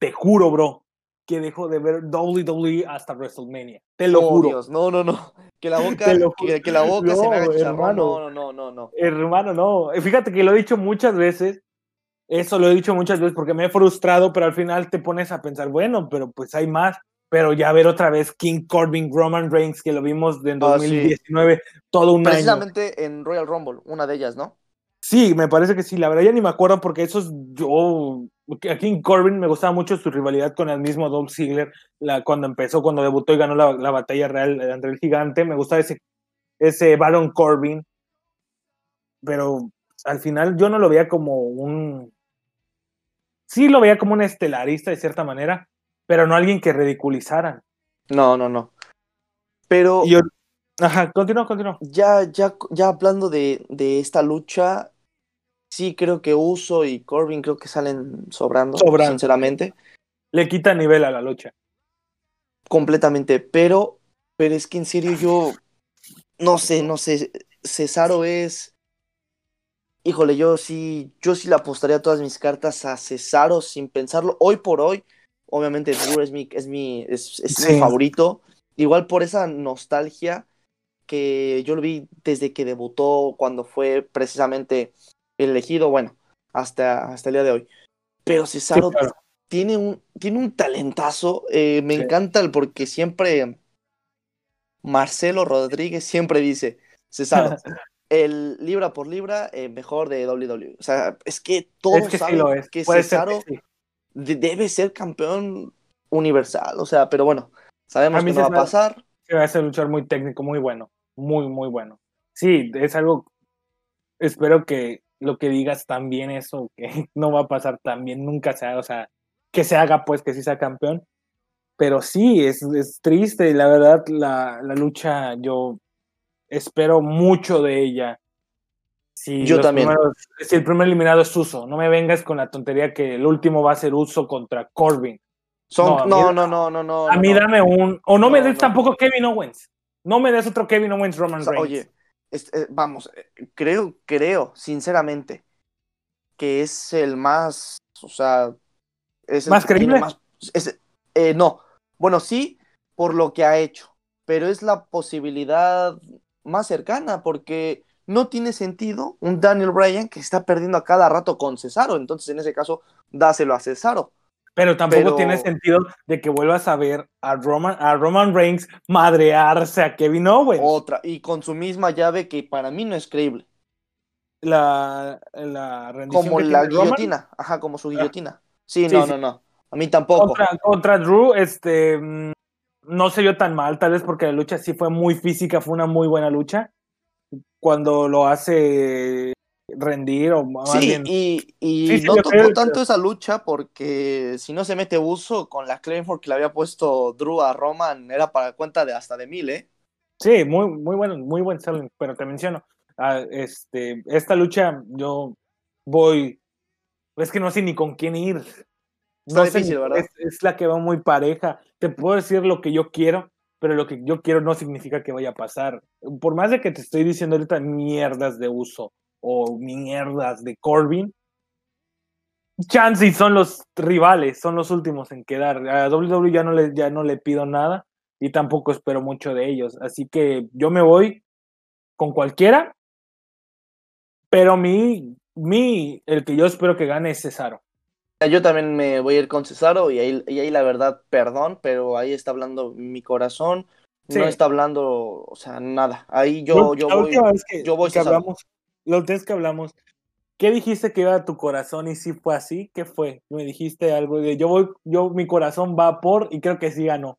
S1: te juro, bro, que dejo de ver WWE hasta WrestleMania. Te lo
S2: Oh,
S1: juro.
S2: Dios, no, no, no. Que la boca,
S1: lo
S2: que, que la boca se me haga
S1: No, hermano.
S2: No, no, no, no, no.
S1: Hermano, no. Fíjate que lo he dicho muchas veces. Eso lo he dicho muchas veces porque me he frustrado, pero al final te pones a pensar, bueno, pero pues hay más. Pero ya ver otra vez King Corbin, Roman Reigns, que lo vimos en
S2: Ah, sí.
S1: 2019, todo un año.
S2: Precisamente en Royal Rumble, una de ellas, ¿no?
S1: Sí, me parece que sí. La verdad ya ni me acuerdo porque eso es yo. A King Corbin me gustaba mucho su rivalidad con el mismo Dolph Ziggler la, cuando empezó, cuando debutó y ganó la, la batalla real entre el gigante. Me gustaba ese, ese Baron Corbin. Pero al final yo no lo veía como un. Sí, lo veía como un estelarista de cierta manera, pero no alguien que ridiculizaran.
S2: No, no, no. Pero
S1: yo- Ajá, continúa, continúa.
S2: ya, ya, ya hablando de, de esta lucha, sí creo que Uso y Corbin creo que salen sobrando,
S1: Sobrando.
S2: sinceramente,
S1: Le quita nivel a la lucha.
S2: completamente. Pero, pero es que en serio yo, no sé, no sé, Cesaro es, híjole, yo sí, yo sí le apostaría todas mis cartas a Cesaro sin pensarlo. Hoy por hoy, obviamente Drew es mi, es mi, es, es mi favorito. Igual por esa nostalgia que yo lo vi desde que debutó, cuando fue precisamente elegido, bueno, hasta, hasta el día de hoy. Pero Cesaro
S1: Sí, claro.
S2: tiene, un, tiene un talentazo, eh, me
S1: Sí.
S2: encanta el porque siempre Marcelo Rodríguez siempre dice, Cesaro, el libra por libra eh, mejor de WWE. O sea, es que todos
S1: Es que
S2: saben
S1: lo es.
S2: que
S1: Puede ser
S2: Cesaro
S1: que sí.
S2: de- debe ser campeón universal, o sea, pero bueno, sabemos
S1: A mí
S2: que no va a pasar.
S1: Sí, va a ser un luchador muy técnico, muy bueno. Muy, muy bueno. Sí, es algo. Espero que lo que digas también eso, que no va a pasar también, nunca se haga, o sea, que se haga pues que sí sea campeón. Pero sí, es, es triste, la verdad, la, la lucha, yo espero mucho de ella. Si
S2: Yo también.
S1: si el primer eliminado es Uso, no me vengas con la tontería que el último va a ser Uso contra Corbin.
S2: Son, no, no, no, no, no.
S1: A mí
S2: no.
S1: dame un. O no, me des tampoco Kevin Owens. No me des otro Kevin Owens Roman
S2: O sea,
S1: Reigns.
S2: oye, es- eh, vamos, eh, creo, creo, sinceramente, que es el más, o sea, es el
S1: ¿Más creíble?
S2: más- es- eh, no, bueno, sí, por lo que ha hecho, pero es la posibilidad más cercana, porque no tiene sentido un Daniel Bryan que está perdiendo a cada rato con Cesaro, entonces en ese caso, dáselo a Cesaro.
S1: Pero tampoco
S2: Pero-
S1: tiene sentido de que vuelvas a ver a Roman, a Roman Reigns madrearse a Kevin Owens.
S2: Otra, y con su misma llave que para mí no es creíble.
S1: La, la rendición
S2: Como la
S1: Roman
S2: guillotina, ajá, como su guillotina. Sí,
S1: Sí,
S2: no,
S1: sí.
S2: no, no. A mí tampoco.
S1: Contra, contra Drew, este, mm, no se vio tan mal, tal vez porque la lucha sí fue muy física, fue una muy buena lucha. Cuando lo hace rendir, o más
S2: Sí,
S1: bien.
S2: y, y
S1: Sí, sí,
S2: no tocó tanto esa lucha porque si no se mete uso con la Claymore que le había puesto Drew a Roman, era para cuenta de hasta de mil, ¿eh?
S1: Sí, muy, muy bueno, muy buen selling, pero te menciono, ah, este, esta lucha yo voy, es que no sé ni con quién ir.
S2: Está
S1: No sé,
S2: difícil, ¿verdad?
S1: Es, es la que va muy pareja. Te puedo decir lo que yo quiero, pero lo que yo quiero no significa que vaya a pasar. Por más de que te estoy diciendo ahorita mierdas de uso o mierdas de Corbin, Chance y son los rivales, son los últimos en quedar. A WWE ya no le, ya no le pido nada y tampoco espero mucho de ellos. Así que yo me voy con cualquiera, pero mi, mi, el que yo espero que gane es Cesaro.
S2: Yo también me voy a ir con Cesaro y ahí, y ahí la verdad, perdón, pero ahí está hablando mi corazón,
S1: Sí.
S2: no está hablando, o sea, nada. Ahí yo, yo voy,
S1: que,
S2: yo voy
S1: que
S2: Cesaro.
S1: hablamos, la última vez que hablamos, ¿qué dijiste que iba a tu corazón y si fue así? ¿Qué fue? Me dijiste algo de yo voy, yo mi corazón va por y creo que sí ganó.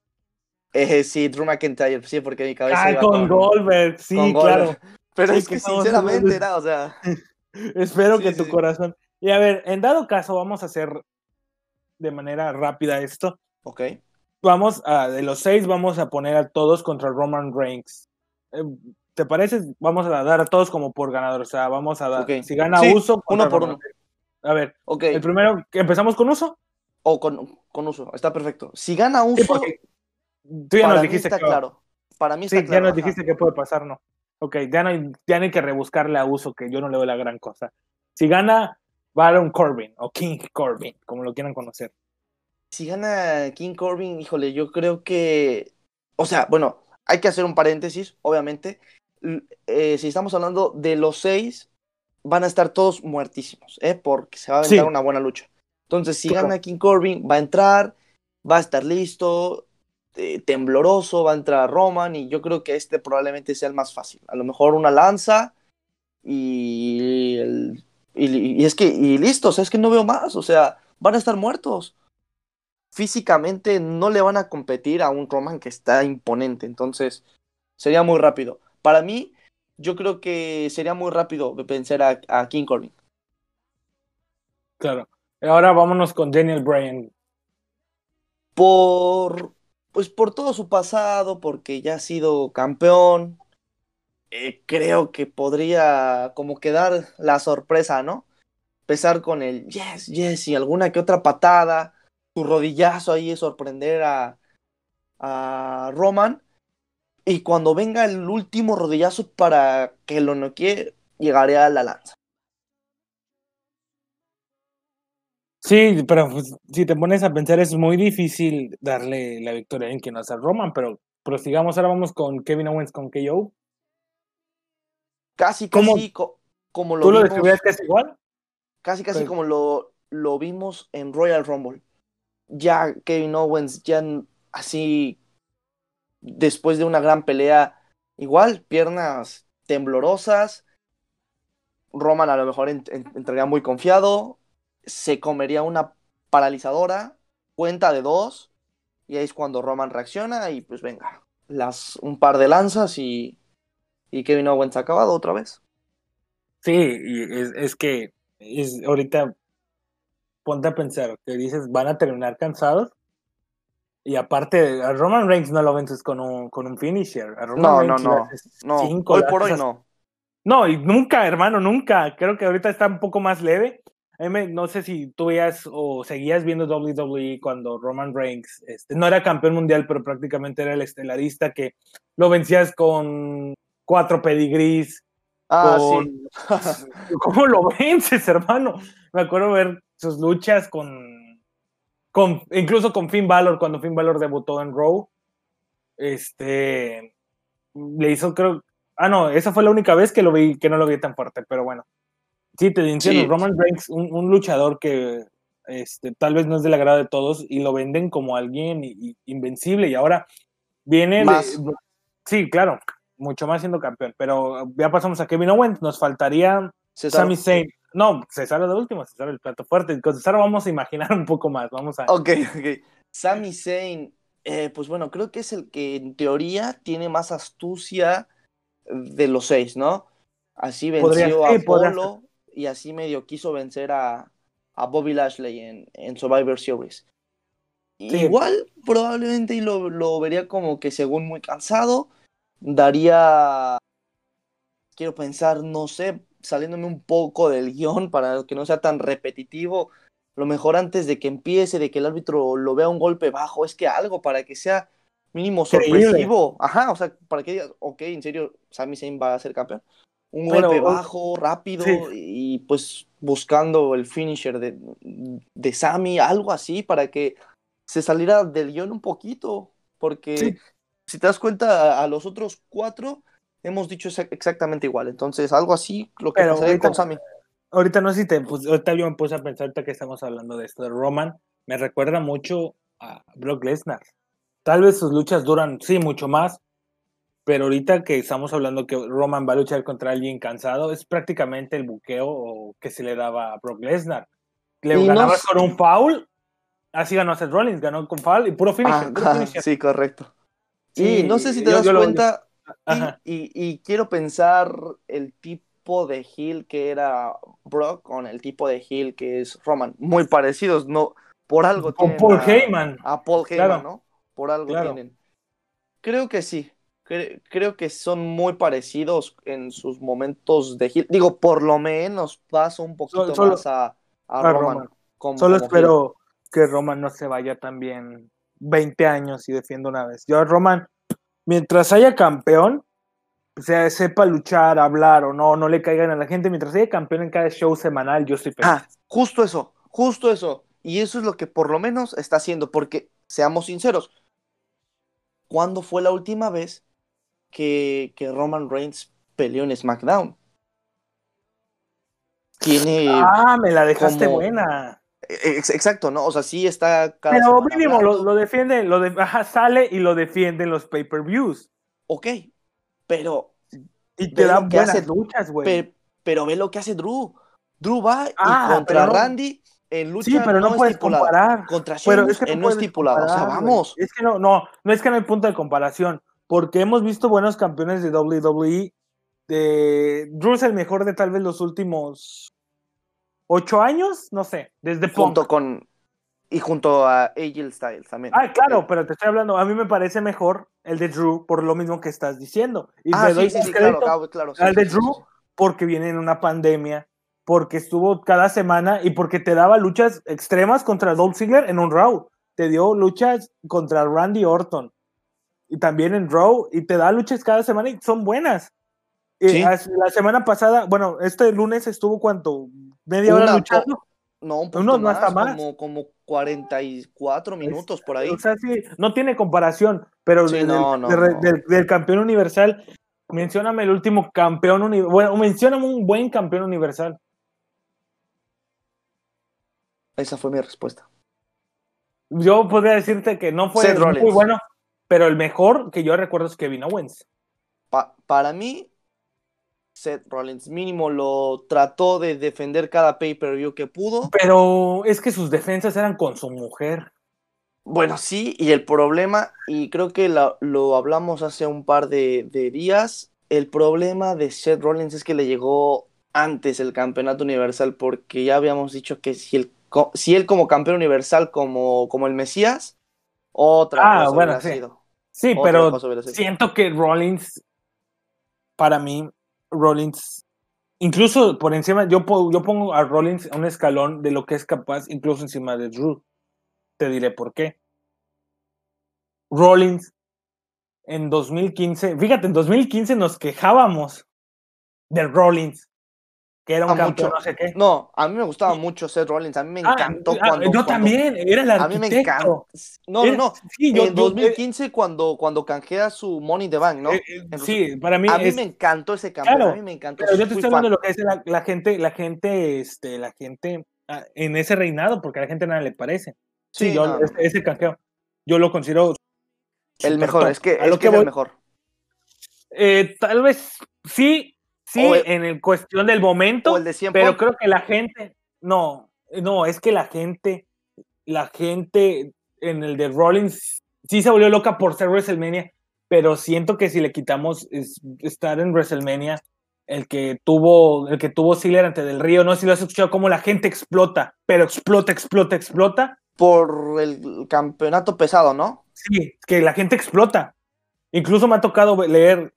S2: Eh, sí, Drew McIntyre, sí, porque mi cabeza
S1: Ah,
S2: iba
S1: con, Goldberg, sí,
S2: con
S1: claro.
S2: Goldberg. Pero
S1: Sí,
S2: es que sinceramente era, o sea,
S1: Espero
S2: Sí,
S1: que
S2: sí,
S1: tu corazón. Y a ver, en dado caso, vamos a hacer de manera rápida esto.
S2: ok.
S1: Vamos a, de los seis, vamos a poner a todos contra Roman Reigns. Eh, ¿Te parece? Vamos a dar a todos como por ganador. O sea, vamos a dar. Si gana
S2: Sí,
S1: Uso,
S2: uno por uno.
S1: A ver,
S2: Ok,
S1: el primero, ¿empezamos con Uso?
S2: o con, con uso, está perfecto. Si gana uso,
S1: tú ya nos dijiste
S2: está
S1: que
S2: claro. Para mí está
S1: Sí, ya
S2: claro.
S1: nos
S2: ajá.
S1: dijiste que puede pasar, ¿no? Ok, ya no, hay, ya no hay que rebuscarle a Uso, que yo no le doy la gran cosa. Si gana Baron Corbin o King Corbin, como lo quieran conocer.
S2: Si gana King Corbin, híjole, yo creo que. O sea, bueno, hay que hacer un paréntesis, obviamente. Eh, si estamos hablando de los seis, van a estar todos muertísimos, ¿eh? Porque se va a aventar
S1: Sí.
S2: una buena lucha. Entonces, si
S1: Claro.
S2: gana King Corbin, va a entrar, va a estar listo, eh, tembloroso, va a entrar Roman, y yo creo que este probablemente sea el más fácil. A lo mejor una lanza y. el- y, y es que. Y listo, o sea, es que no veo más, o sea, van a estar muertos físicamente no le van a competir a un Roman que está imponente, entonces sería muy rápido. Para mí, yo creo que sería muy rápido vencer a, a King Corbin.
S1: Claro. Ahora vámonos con Daniel Bryan.
S2: Por, pues por todo su pasado, porque ya ha sido campeón, eh, creo que podría como quedar la sorpresa, ¿no? Empezar con el yes, yes y alguna que otra patada, su rodillazo ahí es sorprender a, a Roman. Y cuando venga el último rodillazo para que lo noquee, llegaré a la lanza.
S1: Sí, pero pues, si te pones a pensar, es muy difícil darle la victoria en que no sea Roman, pero prosigamos. Ahora vamos con Kevin Owens con KO.
S2: Casi, casi co- como lo
S1: ¿Tú lo
S2: vimos,
S1: describías que es igual?
S2: casi, casi
S1: Pues-
S2: como lo, lo vimos en Royal Rumble. Ya Kevin Owens, ya así, después de una gran pelea, igual, piernas temblorosas. Roman a lo mejor en- en- entraría muy confiado, se comería una paralizadora, cuenta de dos, y ahí es cuando Roman reacciona y pues venga, las, un par de lanzas y, y Kevin Owens acabado otra vez.
S1: Sí, y es, es que es, ahorita ponte a pensar que dices van a terminar cansados. Y aparte, a Roman Reigns no lo vences con un, con un finisher. A Roman
S2: No,
S1: Reigns
S2: no, no. No,
S1: cinco,
S2: hoy por hoy no.
S1: No, y nunca, hermano, nunca. Creo que ahorita está un poco más leve. Me- no sé si tú veías o seguías viendo WWE cuando Roman Reigns este, no era campeón mundial, pero prácticamente era el estelarista que lo vencías con cuatro pedigrís.
S2: Ah,
S1: con-
S2: sí.
S1: ¿Cómo lo vences, hermano? Me acuerdo ver sus luchas con, con incluso con Finn Balor cuando Finn Balor debutó en Raw. Este le hizo creo ah no, esa fue la única vez que lo vi que no lo vi tan fuerte, pero bueno. Sí, te entiendo,
S2: Sí.
S1: Roman Reigns un, un luchador que este, tal vez no es del agrado de todos y lo venden como alguien invencible y ahora viene de-
S2: Más.
S1: sí, claro, mucho más siendo campeón, pero ya pasamos a Kevin Owens, nos faltaría
S2: César.
S1: Sami Zayn. No, César es de último, César el plato fuerte. Con César vamos a imaginar un poco más. Vamos a.
S2: Ok, ok. Sami Zayn, eh, pues bueno, creo que es el que en teoría tiene más astucia de los seis, ¿no? Así venció a Polo y así medio quiso vencer a, a Bobby Lashley en, en Survivor Series.
S1: Sí.
S2: Igual, probablemente y lo, lo vería como que según muy cansado, daría, quiero pensar, no sé, saliéndome un poco del guion para que no sea tan repetitivo, lo mejor antes de que empiece, de que el árbitro lo vea un golpe bajo, es que algo para que sea mínimo sorpresivo. Ajá, o sea, para que digas, ok, en serio, Sami Zayn va a ser campeón. Un golpe bajo, rápido,
S1: Sí.
S2: y pues buscando el finisher de, de Sami, algo así, para que se saliera del guion un poquito. Porque
S1: Sí.
S2: si te das cuenta, a, a los otros cuatro hemos dicho exa- exactamente igual. Entonces, algo así, lo que
S1: Pero ahorita-
S2: con.
S1: Ahorita no sé si te. Pues, ahorita yo me puse a pensar ahorita que estamos hablando de esto de Roman. Me recuerda mucho a Brock Lesnar. Tal vez sus luchas duran, sí, mucho más. Pero ahorita que estamos hablando que Roman va a luchar contra alguien cansado, es prácticamente el buqueo que se le daba a Brock Lesnar. Le
S2: Y no
S1: con un foul, así ganó Seth Rollins, ganó con foul y puro.
S2: Ah,
S1: finisher.
S2: sí, correcto. Sí,
S1: Y
S2: no sé si te
S1: yo-
S2: das
S1: yo
S2: cuenta. Y- quiero pensar el tipo de heel que era Brock con el tipo de heel que es Roman. Muy parecidos, ¿no? Por algo
S1: Con Paul
S2: a-
S1: Heyman.
S2: A Paul Heyman,
S1: Claro.
S2: ¿no? Por algo
S1: Claro.
S2: tienen. Creo que sí. Cre- creo que son muy parecidos en sus momentos de heel. Digo, por lo menos paso un poquito
S1: solo-
S2: más a, a
S1: a
S2: Roman.
S1: Roman.
S2: como-
S1: Solo
S2: como heel.
S1: espero que Roman no se vaya también 20 años y defienda una vez. Yo, Roman, mientras haya campeón, o sea, sepa luchar, hablar o no, no le caigan a la gente, mientras haya campeón en cada show semanal, yo estoy feliz.
S2: Ah, justo eso, justo eso. Y eso es lo que por lo menos está haciendo, porque seamos sinceros, ¿cuándo fue la última vez que, que Roman Reigns peleó en SmackDown? Tiene...
S1: Ah, me la dejaste
S2: como-
S1: buena.
S2: Ex- exacto, ¿no? O sea, sí está... cada
S1: Pero mínimo lo, lo defiende, lo de, ajá, sale y lo defiende en los pay-per-views.
S2: Ok, pero,
S1: Y te
S2: Ve
S1: da
S2: lo que
S1: buenas
S2: hace-
S1: luchas, güey.
S2: pe- pero ve lo que hace Drew. Drew va
S1: Ah,
S2: y contra
S1: pero no-
S2: Randy en lucha
S1: Sí, pero no, puedes
S2: estipulada.
S1: comparar.
S2: Contra
S1: Pero
S2: Sheamus
S1: es que no
S2: en no
S1: puedes
S2: estipulada. O sea, vamos.
S1: Es que no, no, no es que no hay punto de comparación, porque hemos visto buenos campeones de WWE. De, Drew es el mejor de tal vez los últimos ocho años, no sé, desde Punk.
S2: junto con y junto a AJ Styles también.
S1: Ah, claro,
S2: Eh,
S1: pero te estoy hablando, a mí me parece mejor el de Drew por lo mismo que estás diciendo. Y
S2: ah, sí, sí, sí, claro, claro, claro, sí,
S1: al
S2: sí,
S1: de Drew porque viene en una pandemia, porque estuvo cada semana y porque te daba luchas extremas contra Dolph Ziggler en un Raw. Te dio luchas contra Randy Orton y también en Raw y te da luchas cada semana y son buenas. Eh,
S2: Sí.
S1: la semana pasada, bueno, este lunes estuvo cuánto, media hora
S2: Una
S1: luchando.
S2: No, un
S1: No,
S2: poquito
S1: no, hasta
S2: más,
S1: más.
S2: Como, como 44 minutos por ahí.
S1: O sea, sí, no tiene comparación, pero
S2: Sí,
S1: del,
S2: no, no,
S1: de re-
S2: no.
S1: del- del campeón universal, mencióname el último campeón universal. Bueno, mencióname un buen campeón universal.
S2: Esa fue mi respuesta.
S1: Yo podría decirte que no fue muy bueno, pero el mejor que yo recuerdo es Kevin Owens.
S2: Pa- para mí, Seth Rollins mínimo lo trató de defender cada pay-per-view que pudo.
S1: Pero es que sus defensas eran con su mujer.
S2: Bueno, sí, y el problema, y creo que lo, lo hablamos hace un par de, de, días, el problema de Seth Rollins es que le llegó antes el campeonato universal, porque ya habíamos dicho que si, el, si él como campeón universal, como, como el Mesías, otra
S1: ah,
S2: cosa
S1: bueno,
S2: hubiera
S1: sí.
S2: sido.
S1: Sí,
S2: Otra
S1: pero siento que Rollins, para mí, Rollins, incluso por encima, yo, yo pongo a Rollins un escalón de lo que es capaz, incluso encima de Drew. Te diré por qué. Rollins en 2015, fíjate, en 2015 nos quejábamos de Rollins, que era un campeón
S2: mucho.
S1: no sé qué.
S2: No, a mí me gustaba mucho Seth Rollins, a mí me
S1: Ah,
S2: encantó
S1: ah,
S2: cuando...
S1: yo también, era el
S2: A mí me
S1: arquitecto.
S2: No, no,
S1: Era-
S2: no.
S1: Sí, yo,
S2: en
S1: yo-
S2: 2015 cuando, cuando canjea su Money the Bank, ¿no?
S1: eh, eh,
S2: Entonces,
S1: sí, para mí
S2: a mí
S1: es-
S2: me encantó ese campeón,
S1: Claro,
S2: a mí me encantó.
S1: Pero yo te estoy hablando de lo que es la, la gente, la gente, este, la gente ah, en ese reinado, porque a la gente nada le parece. Sí,
S2: Sí,
S1: yo
S2: no,
S1: ese, ese canjeo, yo lo considero
S2: El mejor,
S1: top.
S2: es que,
S1: A
S2: es,
S1: lo
S2: que es
S1: voy,
S2: el mejor.
S1: eh, tal vez sí, sí,
S2: el-
S1: en el cuestión del momento,
S2: O el de 100
S1: pero creo que la gente, no, no, es que la gente, la gente en el de Rollins sí se volvió loca por ser WrestleMania, pero siento que si le quitamos es- estar en WrestleMania, el que tuvo, el que tuvo Ziggler ante Del Río, no sé si lo has escuchado, cómo la gente explota, pero explota, explota, explota.
S2: Por el campeonato pesado, ¿no?
S1: Sí, que la gente explota. Incluso me ha tocado leer,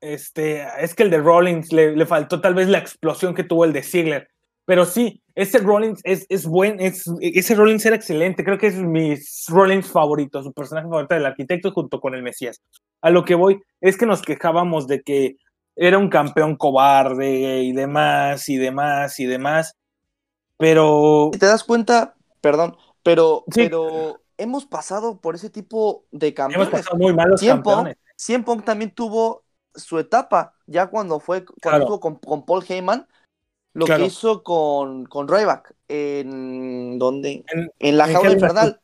S1: este, es que el de Rollins le, le faltó tal vez la explosión que tuvo el de Ziggler. Pero sí, ese Rollins es, es buen, es, ese Rollins era excelente. Creo que es mi Rollins favorito, su personaje favorito del arquitecto junto con el Mesías. A lo que voy es que nos quejábamos de que era un campeón cobarde y demás, y demás, y demás. Pero
S2: Si te das cuenta, perdón, pero,
S1: Sí.
S2: pero hemos pasado por ese tipo de
S1: hemos
S2: campeones.
S1: pasado muy malos
S2: Cien
S1: campeones.
S2: Cien Punk también tuvo su etapa, ya cuando fue cuando
S1: Claro.
S2: con, con Paul Heyman, lo
S1: Claro.
S2: que hizo con, con Ryback, en ¿dónde?
S1: En-
S2: En la
S1: en
S2: jaula
S1: Hell a
S2: infernal.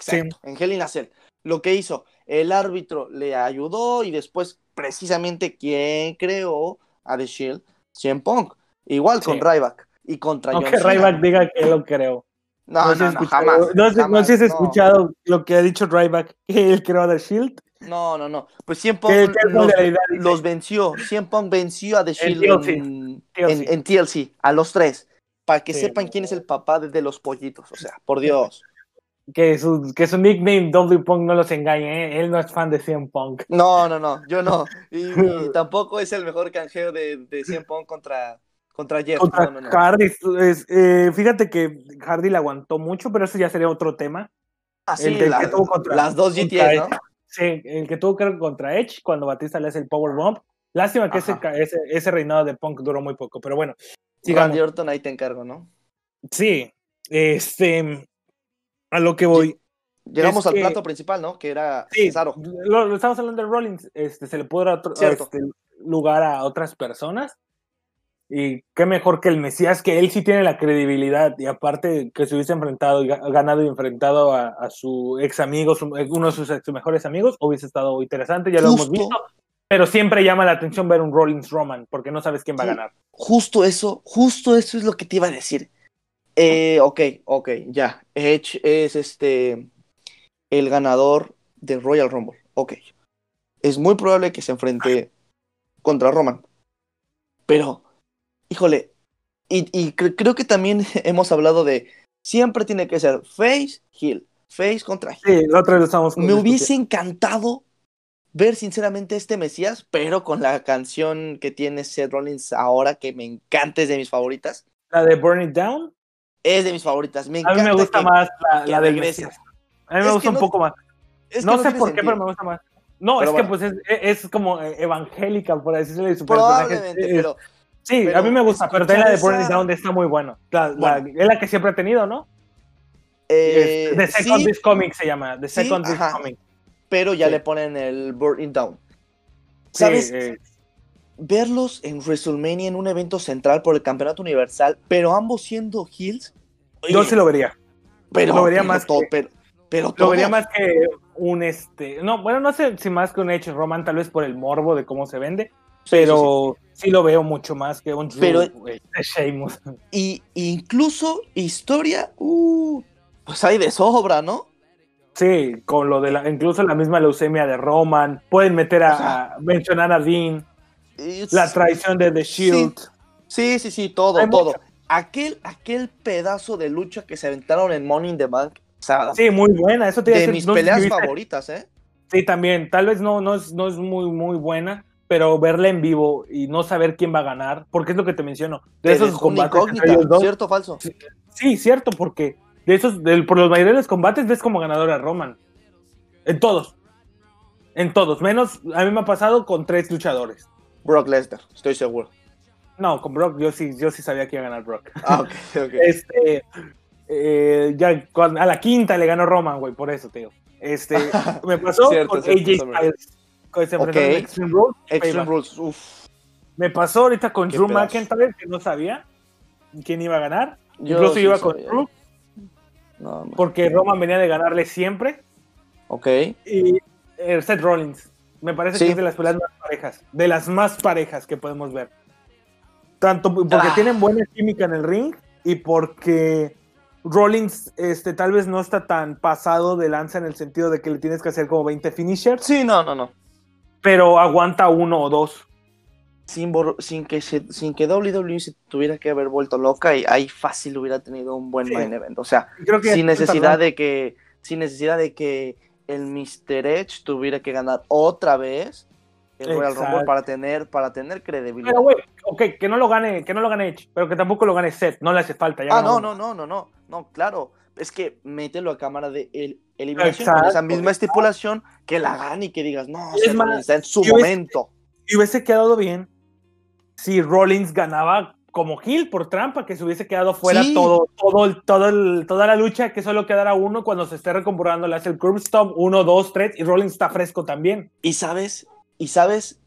S1: Sí.
S2: Exacto, en Hell in a Cell. Lo que hizo, el árbitro le ayudó y después, precisamente, ¿quién creó a The Shield? Cien Punk. Igual con. Ryback y contra John Cena.
S1: Ryback diga que lo creo.
S2: No, no, no, jamás.
S1: No no sé si has
S2: no.
S1: escuchado lo que ha dicho Ryback, que él creó The Shield.
S2: No, no, no. Pues Cien
S1: Que,
S2: Punk
S1: que es
S2: los,
S1: la
S2: venció. Cien Punk venció a The Shield en,
S1: TLC.
S2: en- en TLC, a los tres. Para que
S1: Sí.
S2: sepan quién es el papá de, de los pollitos. O sea, por Dios.
S1: que, su, que su nickname W Punk no los engañe, ¿eh? él no es fan de CM Punk.
S2: No, no, no. Yo no. Y, y tampoco es el mejor canjeo de, de Cien Punk contra, contra Jeff.
S1: Contra
S2: no, no, no.
S1: Hardy, es- eh, fíjate que Hardy le aguantó mucho, pero eso ya sería otro tema.
S2: Ah, sí,
S1: el
S2: la-
S1: contra-
S2: las dos
S1: contra
S2: GTS, ¿no?
S1: Sí, el que tuvo creo contra Edge cuando Batista le hace el Power Bomb. Lástima que ese, ese, ese reinado de Punk duró muy poco, pero bueno.
S2: Sí,
S1: sigamos.
S2: Randy Orton, ahí te encargo, ¿no?
S1: Sí, este, a lo que voy.
S2: Llegamos
S1: Es
S2: al
S1: que-
S2: plato principal, ¿no? Que era
S1: Sí,
S2: Cesaro.
S1: lo, lo estamos hablando de Rollins, este, se le puede dar otro, este, lugar a otras personas. Y qué mejor que el Mesías, que él sí tiene la credibilidad. Y aparte que se hubiese enfrentado y ga- ganado y enfrentado a, a su ex amigo, su- uno de sus ex mejores amigos, hubiese estado interesante, ya lo hemos visto. Pero siempre llama la atención ver un Rollins Roman, porque no sabes quién va a ganar.
S2: Justo eso, justo eso es lo que te iba a decir. Eh, ok, ok, ya. Edge es este el ganador de Royal Rumble. Ok. Es muy probable que se enfrente contra Roman. Pero, híjole, y, y cre- creo que también hemos hablado de siempre tiene que ser face, heel, face contra heel.
S1: Sí, la otra vez estamos
S2: Me hubiese encantado ver sinceramente este Mesías, pero con la canción que tiene Seth Rollins ahora, que me encanta, es de mis favoritas.
S1: La de Burn It Down.
S2: Es de mis favoritas. Me
S1: A
S2: encanta
S1: mí me gusta
S2: que-
S1: más la, la
S2: regrese.
S1: Mesías. A mí me
S2: Es
S1: gusta un
S2: no-
S1: poco más.
S2: es que
S1: no sé por qué, pero me gusta más. No,
S2: Pero
S1: es que pues es, es como evangélica, por personaje.
S2: Probablemente, pero
S1: Sí,
S2: pero
S1: a mí me gusta, pero también la de
S2: escuchar
S1: Burn It
S2: esa-
S1: Down está muy bueno. La, la-
S2: Bueno.
S1: es la que siempre ha tenido, ¿no?
S2: eh,
S1: The Second
S2: sí,
S1: is Coming se llama. The
S2: Sí,
S1: Second is
S2: ajá.
S1: Coming.
S2: pero ya
S1: sí.
S2: le ponen el Burning Down.
S1: Sí,
S2: ¿Sabes?
S1: eh,
S2: Verlos en WrestleMania en un evento central por el campeonato universal, pero ambos siendo heels.
S1: yo sí lo vería.
S2: pero,
S1: lo vería
S2: pero
S1: más
S2: to-
S1: que-
S2: pero, pero
S1: Lo vería más que un este. No, bueno, no sé si más que un Edge Roman, tal vez por el morbo de cómo se vende.
S2: Sí, sí,
S1: Pero sí, lo veo mucho más que un Drew,
S2: Pero-
S1: Sheamus.
S2: Y incluso historia, uh, pues hay de sobra, ¿no?
S1: Sí, con lo de la, incluso la misma leucemia de Roman. Pueden meter a,
S2: O sea,
S1: a mencionar a Dean, la traición de The Shield.
S2: Sí, sí, sí, todo,
S1: Hay
S2: todo.
S1: mucho.
S2: Aquel, aquel pedazo de lucha que se aventaron en Money in the Bank, o sea,
S1: Sí, muy buena. Eso a
S2: de
S1: decir,
S2: mis
S1: no
S2: peleas favoritas, ¿eh?
S1: Sí, también. Tal vez no, no, es, no es muy, muy buena, pero verla en vivo y no saber quién va a ganar, porque es lo que te menciono. De esos combates dos.
S2: ¿cierto o falso?
S1: Sí, cierto, porque de esos, del- por los mayores de los combates ves como ganador a Roman. En todos. En todos. Menos, a mí me ha pasado con tres luchadores.
S2: Brock Lesnar, estoy seguro.
S1: No, con Brock yo sí, yo sí sabía que iba a ganar Brock.
S2: Ah, ok, ok.
S1: Este, eh, ya cuando- a la quinta le ganó Roman, güey, por eso, tío. Este, me pasó
S2: Cierto,
S1: con
S2: cierto,
S1: AJ. Styles. Con ese enfrentaron
S2: Ok.
S1: en Extreme Rules,
S2: Extreme
S1: Payback.
S2: Rules, uff.
S1: Me pasó ahorita con Drew. McIntyre, que no sabía quién iba a ganar.
S2: Yo
S1: Incluso
S2: sí
S1: iba con
S2: sabía.
S1: Drew,
S2: No,
S1: porque Roman venía de ganarle siempre.
S2: Ok.
S1: Y eh, Seth Rollins. Me parece
S2: Sí.
S1: que es de las peleas más parejas. De las más parejas que podemos ver. Tanto porque
S2: Ah.
S1: tienen buena química en el ring y porque Rollins este, tal vez no está tan pasado de lanza en el sentido de que le tienes que hacer como 20 finishers,
S2: Sí, no, no, no.
S1: Pero aguanta uno o dos.
S2: Sin, sin, que se- sin que WWE se tuviera que haber vuelto loca y ahí fácil hubiera tenido un buen
S1: Sí.
S2: main event. O sea,
S1: Y Creo que
S2: sin necesidad de que sin necesidad de que el Mr. Edge tuviera que ganar otra vez el Royal. Rumble para tener para tener credibilidad.
S1: Pero güey, ok, que no lo gane, que no lo gane Edge, pero que tampoco lo gane Seth, no le hace falta. ya
S2: ah, no, no, no, no, no, no, claro, es que mételo a cámara de el- eliminación con
S1: Exacto,
S2: esa misma estipulación que la gane y que digas, no,
S1: Es más,
S2: está en su
S1: yo
S2: momento.
S1: Y hubiese quedado bien si Rollins ganaba como Hill por trampa, que se hubiese quedado fuera
S2: Sí.
S1: todo, todo, el- todo el- toda la lucha, que solo quedara uno cuando se esté recomporando, le hace el curb stomp, uno, dos, tres, y Rollins está fresco también.
S2: Y sabes, y sabes,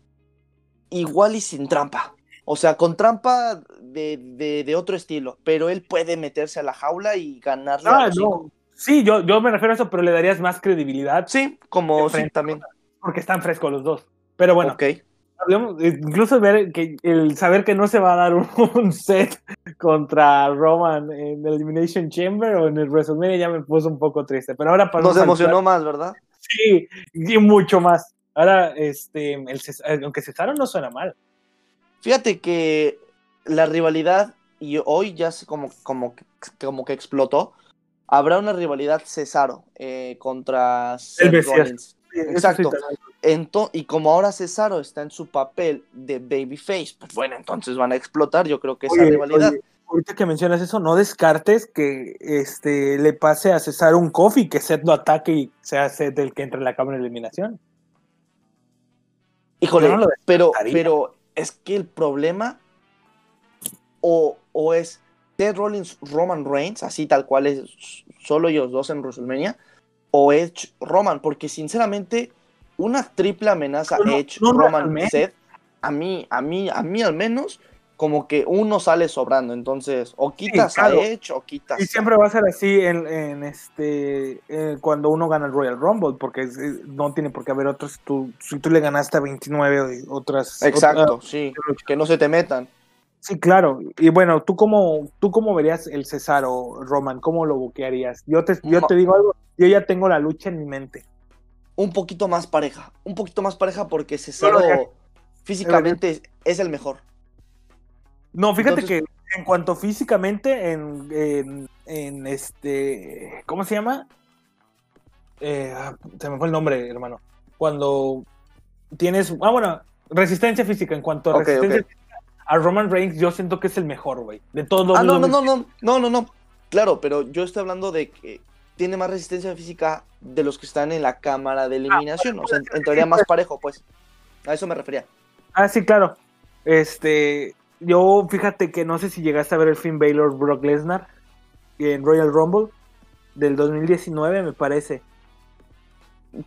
S2: igual y sin trampa. O sea, con trampa de, de- de otro estilo, pero él puede meterse a la jaula y ganarle a
S1: Ah, no. Sí, yo, yo me refiero a eso, pero le darías más credibilidad
S2: Sí, como sí, también.
S1: porque están frescos los dos. Pero bueno, hablemos- incluso ver que el saber que no se va a dar un, un set contra Roman en el Elimination Chamber o en el WrestleMania ya me puso un poco triste. Pero ahora pasamos
S2: Nos
S1: al
S2: emocionó más, ¿verdad?
S1: Sí, y mucho más. Ahora, este, el Ces- aunque Cesaro no suena mal.
S2: Fíjate que la rivalidad, y hoy ya se como, como, como que explotó, habrá una rivalidad Cesaro eh, contra Seth. Rollins. Exacto. Ento- y como ahora Cesaro está en su papel de babyface, pues bueno, entonces van a explotar, yo creo que esa
S1: Oye,
S2: rivalidad.
S1: oye, ahorita que mencionas eso, no descartes que este, le pase a Cesaro un coffee, que Seth lo ataque y sea Seth el que entre en la cámara de eliminación.
S2: Híjole,
S1: no
S2: pero, pero es que el problema o, o es Seth Rollins, Roman Reigns, así tal cual es solo ellos dos en WrestleMania, o Edge Roman, porque sinceramente una triple amenaza
S1: No,
S2: Edge
S1: no
S2: Roman. Seth, a mí, a mí, a mí al menos como que uno sale sobrando, entonces o quitas
S1: claro.
S2: a Edge o quitas
S1: Y siempre va a ser así en, en este eh, cuando uno gana el Royal Rumble, porque es- es- no tiene por qué haber otros. Tú, si tú le ganaste a 29 y otras.
S2: Exacto,
S1: otras-
S2: sí, que no se te metan.
S1: Sí, claro. Y bueno, ¿tú cómo, ¿tú cómo verías el Cesaro, Roman? ¿Cómo lo boquearías? Yo te, yo te digo algo, yo ya tengo la lucha en mi mente.
S2: un poquito más pareja, un poquito más pareja porque Cesaro
S1: Claro,
S2: físicamente es el mejor.
S1: No, fíjate
S2: Entonces-
S1: que en cuanto físicamente, en, en, en este. ¿Cómo se llama? Eh, ah, se me fue el nombre, hermano. Cuando tienes. Ah, bueno, resistencia física. En cuanto a resistencia física, a Roman Reigns, yo siento que es el mejor, güey. De todo
S2: Ah, no, no, no, no, no, no, no. Claro, pero yo estoy hablando de que tiene más resistencia física de los que están en la cámara de eliminación. O sea, en, en teoría más parejo, pues. A eso me refería.
S1: Ah, sí, claro. Este. Yo, fíjate que no sé si llegaste a ver el Finn Baylor Brock Lesnar en Royal Rumble del 2019, me parece.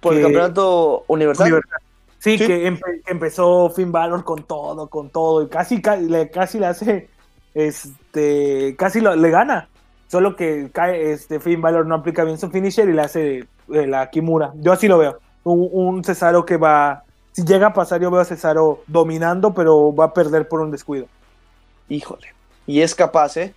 S2: Por el campeonato universal.
S1: Libertad. Sí,
S2: Sí.
S1: que empe- que empezó Finn Balor con todo, con todo, y casi, le, casi le hace, este, casi lo- le gana. Solo que cae, este, Finn Balor no aplica bien su finisher y le hace eh, la Kimura. Yo así lo veo. Un, un Cesaro que va, si llega a pasar, yo veo a Cesaro dominando, pero va a perder por un descuido.
S2: Híjole. Y es capaz, ¿eh?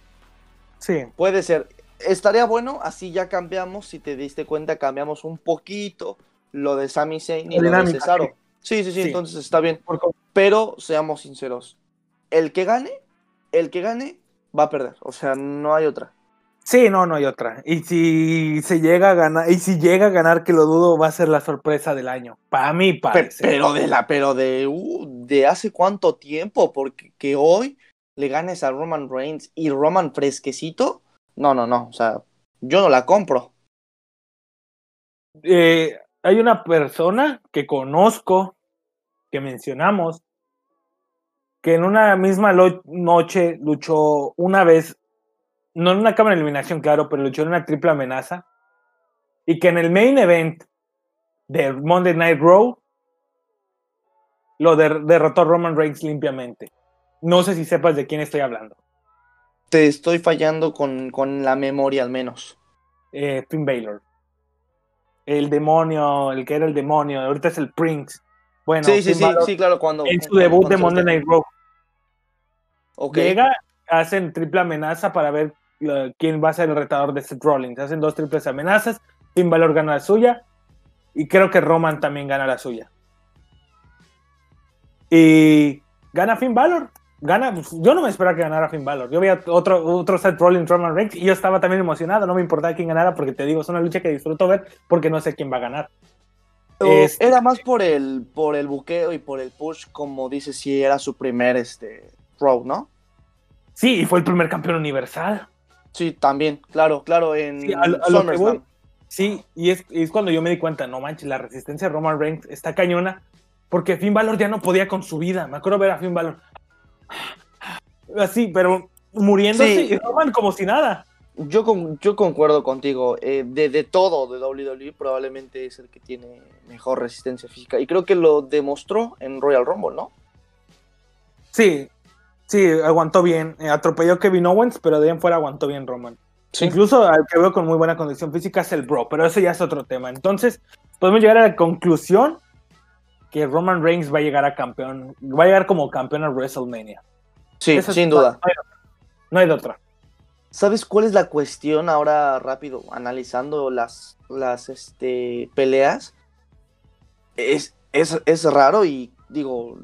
S1: Sí.
S2: Puede ser. estaría bueno, así ya cambiamos, si te diste cuenta, cambiamos un poquito lo de Sami Zayn y lo de Cesaro. Sí, sí, sí, entonces está bien. Pero seamos sinceros, el que gane, el que gane va a perder, o sea, no hay otra.
S1: Sí, no, no hay otra. Y si se llega a ganar, y si llega a ganar, que lo dudo, va a ser la sorpresa del año. Para mí, parece.
S2: Pero de la, pero de, uh, de hace cuánto tiempo, porque que hoy le ganes a Roman Reigns y Roman fresquecito, no, no, no. O sea, yo no la compro.
S1: Eh, hay una persona que conozco, que mencionamos, que en una misma noche luchó una vez no en una cámara de eliminación, claro, pero luchó en una triple amenaza. Y que en el main event de Monday Night Raw lo derrotó Roman Reigns limpiamente. No sé si sepas de quién estoy hablando.
S2: Te estoy fallando con, con la memoria al menos.
S1: Eh, Finn Balor. El demonio, el que era el demonio, ahorita es el Prince. Bueno,
S2: sí, sí, sí, sí, claro, cuando.
S1: En su debut de Monday Night Raw. Llega, hacen triple amenaza para ver quién va a ser el retador de Seth Rollins. Hacen dos triples amenazas, Finn Balor gana la suya y creo que Roman también gana la suya. Y gana Finn Balor. Gana, pues, yo no me esperaba que ganara Finn Balor. Yo veía otro, otro Seth Rollins, Roman Reigns y yo estaba también emocionado. No me importaba quién ganara porque te digo, es una lucha que disfruto ver porque no sé quién va a ganar.
S2: Este, era más por el, por el buqueo y por el push, como dice, si era su primer este, Raw, ¿no?
S1: Sí, y fue el primer campeón universal.
S2: Sí, también, claro, claro, en
S1: sí, sí y es, es, cuando yo me di cuenta, no manches, la resistencia de Roman Reigns está cañona, porque Finn Balor ya no podía con su vida. Me acuerdo ver a Finn Balor así, pero muriéndose y Roman como si nada.
S2: Yo, con, yo concuerdo contigo. Eh, de, de, todo de WWE, probablemente es el que tiene mejor resistencia física. Y creo que lo demostró en Royal Rumble, ¿no?
S1: Sí, Sí, aguantó bien. Eh, atropelló a Kevin Owens, pero de ahí en fuera aguantó bien Roman. Incluso al que veo con muy buena condición física es el Bro, pero eso ya es otro tema. Entonces, podemos llegar a la conclusión que Roman Reigns va a llegar a campeón, va a llegar como campeón a WrestleMania.
S2: Sí, sin duda.
S1: No hay, de otra.
S2: ¿Sabes cuál es la cuestión ahora rápido, analizando las, las este, peleas? Es, es, es raro y digo,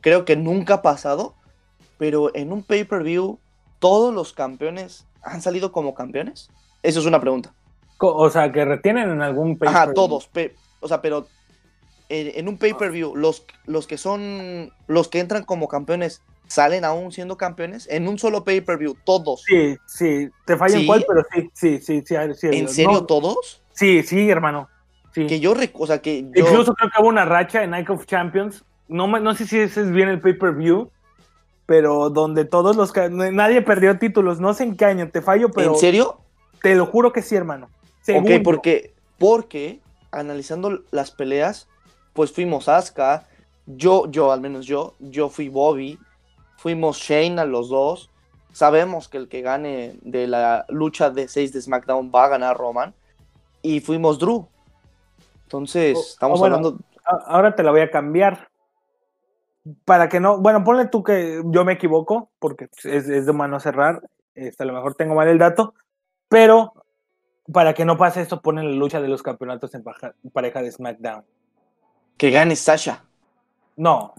S2: creo que nunca ha pasado pero en un pay-per-view, ¿todos los campeones han salido como campeones? Eso es una pregunta.
S1: O sea, que retienen en algún
S2: pay-per-view. Ajá, todos. O sea, pero en, un pay-per-view, los, los que son, los que entran como campeones, ¿salen aún siendo campeones? En un solo pay-per-view, todos.
S1: Sí, sí. Te falla en cuál, pero sí, sí, sí. sí,
S2: ¿En serio todos?
S1: Sí, sí, hermano. Sí.
S2: Que yo, o sea, que
S1: Incluso creo que hubo una racha en Night of Champions. No, no sé si ese es bien el pay-per-view, pero donde todos los nadie perdió títulos, no sé en qué año te fallo, pero
S2: ¿En serio?
S1: Te lo juro que sí, hermano.
S2: Ok, porque porque analizando las peleas, pues fuimos Asuka, yo yo al menos yo, yo fui Bobby, fuimos Shane a los dos. Sabemos que el que gane de la lucha de 6 de SmackDown va a ganar Roman y fuimos Drew. Entonces, estamos hablando
S1: ahora te la voy a cambiar para que no, bueno, ponle tú que yo me equivoco, porque es, de mano cerrar, este, a lo mejor tengo mal el dato, pero para que no pase esto, ponen la lucha de los campeonatos en pareja de SmackDown.
S2: Que gane Sasha.
S1: No,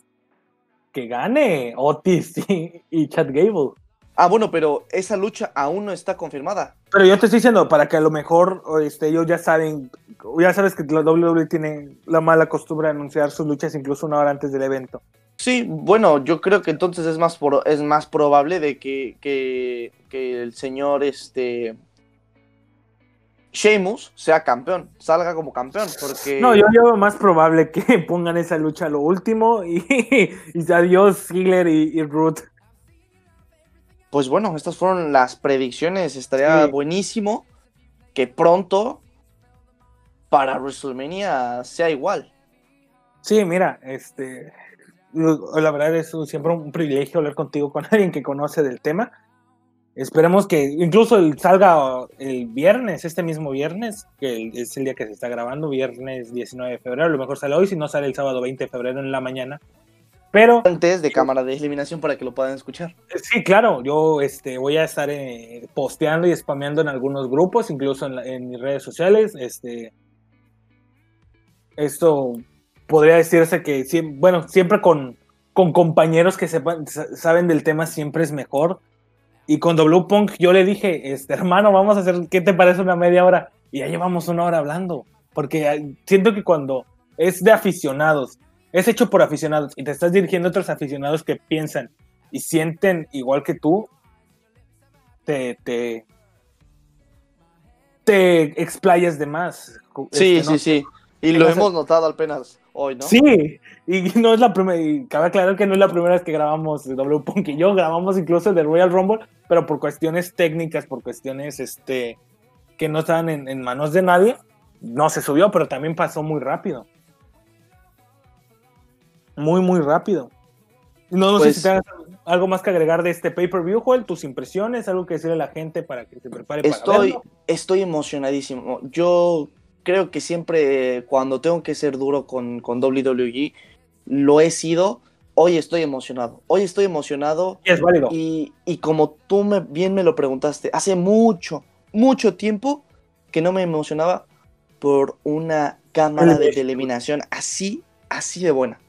S1: que gane Otis y, Chad Gable.
S2: Ah, bueno, pero esa lucha aún no está confirmada.
S1: Pero yo te estoy diciendo, para que a lo mejor este, ellos ya saben, ya sabes que la WWE tiene la mala costumbre de anunciar sus luchas incluso una hora antes del evento.
S2: Sí, bueno, yo creo que entonces es más, es más probable de que, que, el señor este Sheamus sea campeón, salga como campeón, porque...
S1: No, yo veo más probable que pongan esa lucha a lo último y, y adiós Ziggler y, y Ruth.
S2: Pues bueno, estas fueron las predicciones, estaría buenísimo que pronto para WrestleMania sea igual.
S1: Sí, mira, este, la verdad es siempre un privilegio hablar contigo con alguien que conoce del tema. Esperemos que incluso salga el viernes, este mismo viernes, que es el día que se está grabando, viernes 19 de febrero, a lo mejor sale hoy, si no sale el sábado 20 de febrero en la mañana. Pero
S2: antes de cámara de eliminación para que lo puedan escuchar.
S1: Sí, claro, yo este, voy a estar eh, posteando y spameando en algunos grupos, incluso en, en, mis redes sociales. Este, esto podría decirse que, bueno, siempre con, con compañeros que sepan, saben del tema siempre es mejor. Y con W Punk yo le dije, este, hermano, vamos a hacer, ¿qué te parece una media hora? Y ya llevamos una hora hablando, porque siento que cuando es de aficionados, es hecho por aficionados y te estás dirigiendo a otros aficionados que piensan y sienten igual que tú, te, te, te explayas de más.
S2: Sí, este, sí, sí. Y lo hemos notado apenas hoy, ¿no?
S1: Sí, y no es la primera, y cabe aclarar que no es la primera vez que grabamos W Punk y yo, grabamos incluso de Royal Rumble, pero por cuestiones técnicas, por cuestiones este, que no estaban en, en manos de nadie, no se subió, pero también pasó muy rápido muy, muy rápido. No, no sé si pues te algo más que agregar de este pay-per-view, Joel, tus impresiones, algo que decirle a la gente para que se prepare
S2: estoy,
S1: para verlo.
S2: Estoy emocionadísimo. Yo creo que siempre cuando tengo que ser duro con, con WWE, lo he sido. Hoy estoy emocionado. Hoy estoy emocionado.
S1: Y es válido.
S2: Y, y como tú me, bien me lo preguntaste, hace mucho, mucho tiempo que no me emocionaba por una cámara de eliminación así, así de buena.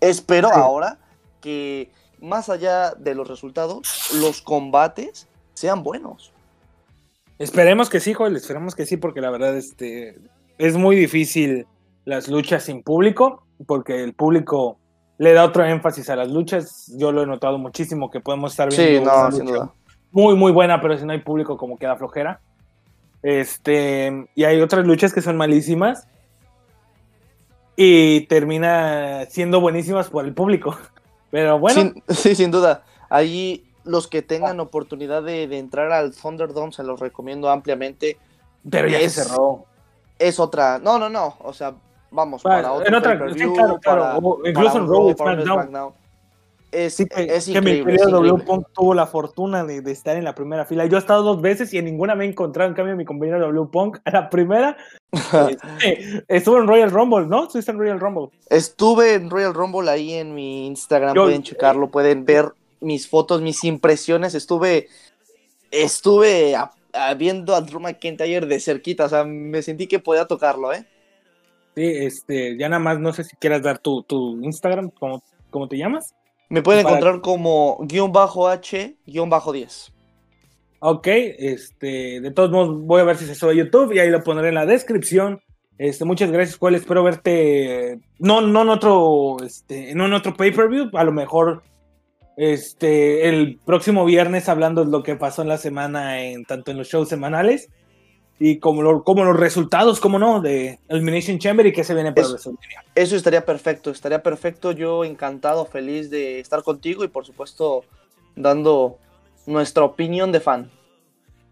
S2: Espero ahora que más allá de los resultados, los combates sean buenos.
S1: Esperemos que sí, Joel, esperemos que sí, porque la verdad este, es muy difícil las luchas sin público, porque el público le da otro énfasis a las luchas. Yo lo he notado muchísimo que podemos estar viendo
S2: sí, no, sin duda.
S1: muy, muy buena, pero si no hay público como queda flojera. Este, y hay otras luchas que son malísimas y termina siendo buenísimas por el público. Pero bueno.
S2: sí, sin duda. Ahí los que tengan oportunidad de, entrar al Thunderdome se los recomiendo ampliamente.
S1: Pero ya se cerró.
S2: Es otra. No, no, no. O sea, vamos, para, otro.
S1: En otra, sí, claro, claro. incluso en Raw, SmackDown
S2: es,
S1: que,
S2: es
S1: increíble. Mi W Punk tuvo la fortuna de, de, estar en la primera fila. Yo he estado dos veces y en ninguna me he encontrado. En cambio, mi compañero W Punk a la primera este, estuvo en Royal Rumble, ¿no? Estuviste en Royal Rumble.
S2: Estuve en Royal Rumble ahí en mi Instagram. pueden checarlo, pueden ver mis fotos, mis impresiones. Estuve, estuve viendo a Drew McIntyre de cerquita. O sea, me sentí que podía tocarlo, ¿eh?
S1: Sí, este, ya nada más, no sé si quieras dar tu, tu Instagram, ¿cómo, ¿cómo te llamas?
S2: Me pueden encontrar como guion bajo H, guion bajo 10.
S1: Ok, este, de todos modos voy a ver si se sube a YouTube y ahí lo pondré en la descripción. Este, muchas gracias, Joel. Espero verte, no, no en otro, este, no en otro pay-per-view, a lo mejor este, el próximo viernes hablando de lo que pasó en la semana, en, tanto en los shows semanales y como, como los resultados, como no, de Elimination Chamber y que se viene para WrestleMania.
S2: Eso estaría perfecto, estaría perfecto. Yo encantado, feliz de estar contigo y por supuesto dando nuestra opinión de fan.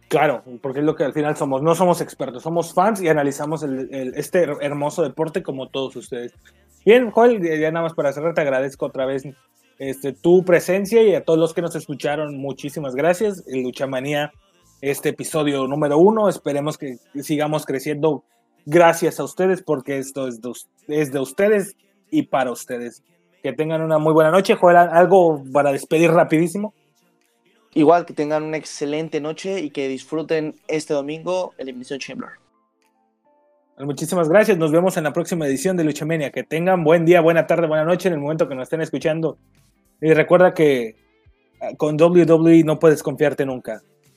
S1: Claro, porque es lo que al final somos. No somos expertos, somos fans y analizamos este hermoso deporte como todos ustedes. Bien, Joel, ya nada más para cerrar, te agradezco otra vez este, tu presencia y a todos los que nos escucharon, muchísimas gracias. Luchamanía este episodio número uno. Esperemos que sigamos creciendo gracias a ustedes porque esto es de, ustedes y para ustedes. Que tengan una muy buena noche. Joel, algo para despedir rapidísimo.
S2: Igual que tengan una excelente noche y que disfruten este domingo el Elimination Chamber.
S1: Muchísimas gracias. Nos vemos en la próxima edición de Luchamenia. Que tengan buen día, buena tarde, buena noche en el momento que nos estén escuchando. Y recuerda que ah, con WWE no puedes confiarte nunca.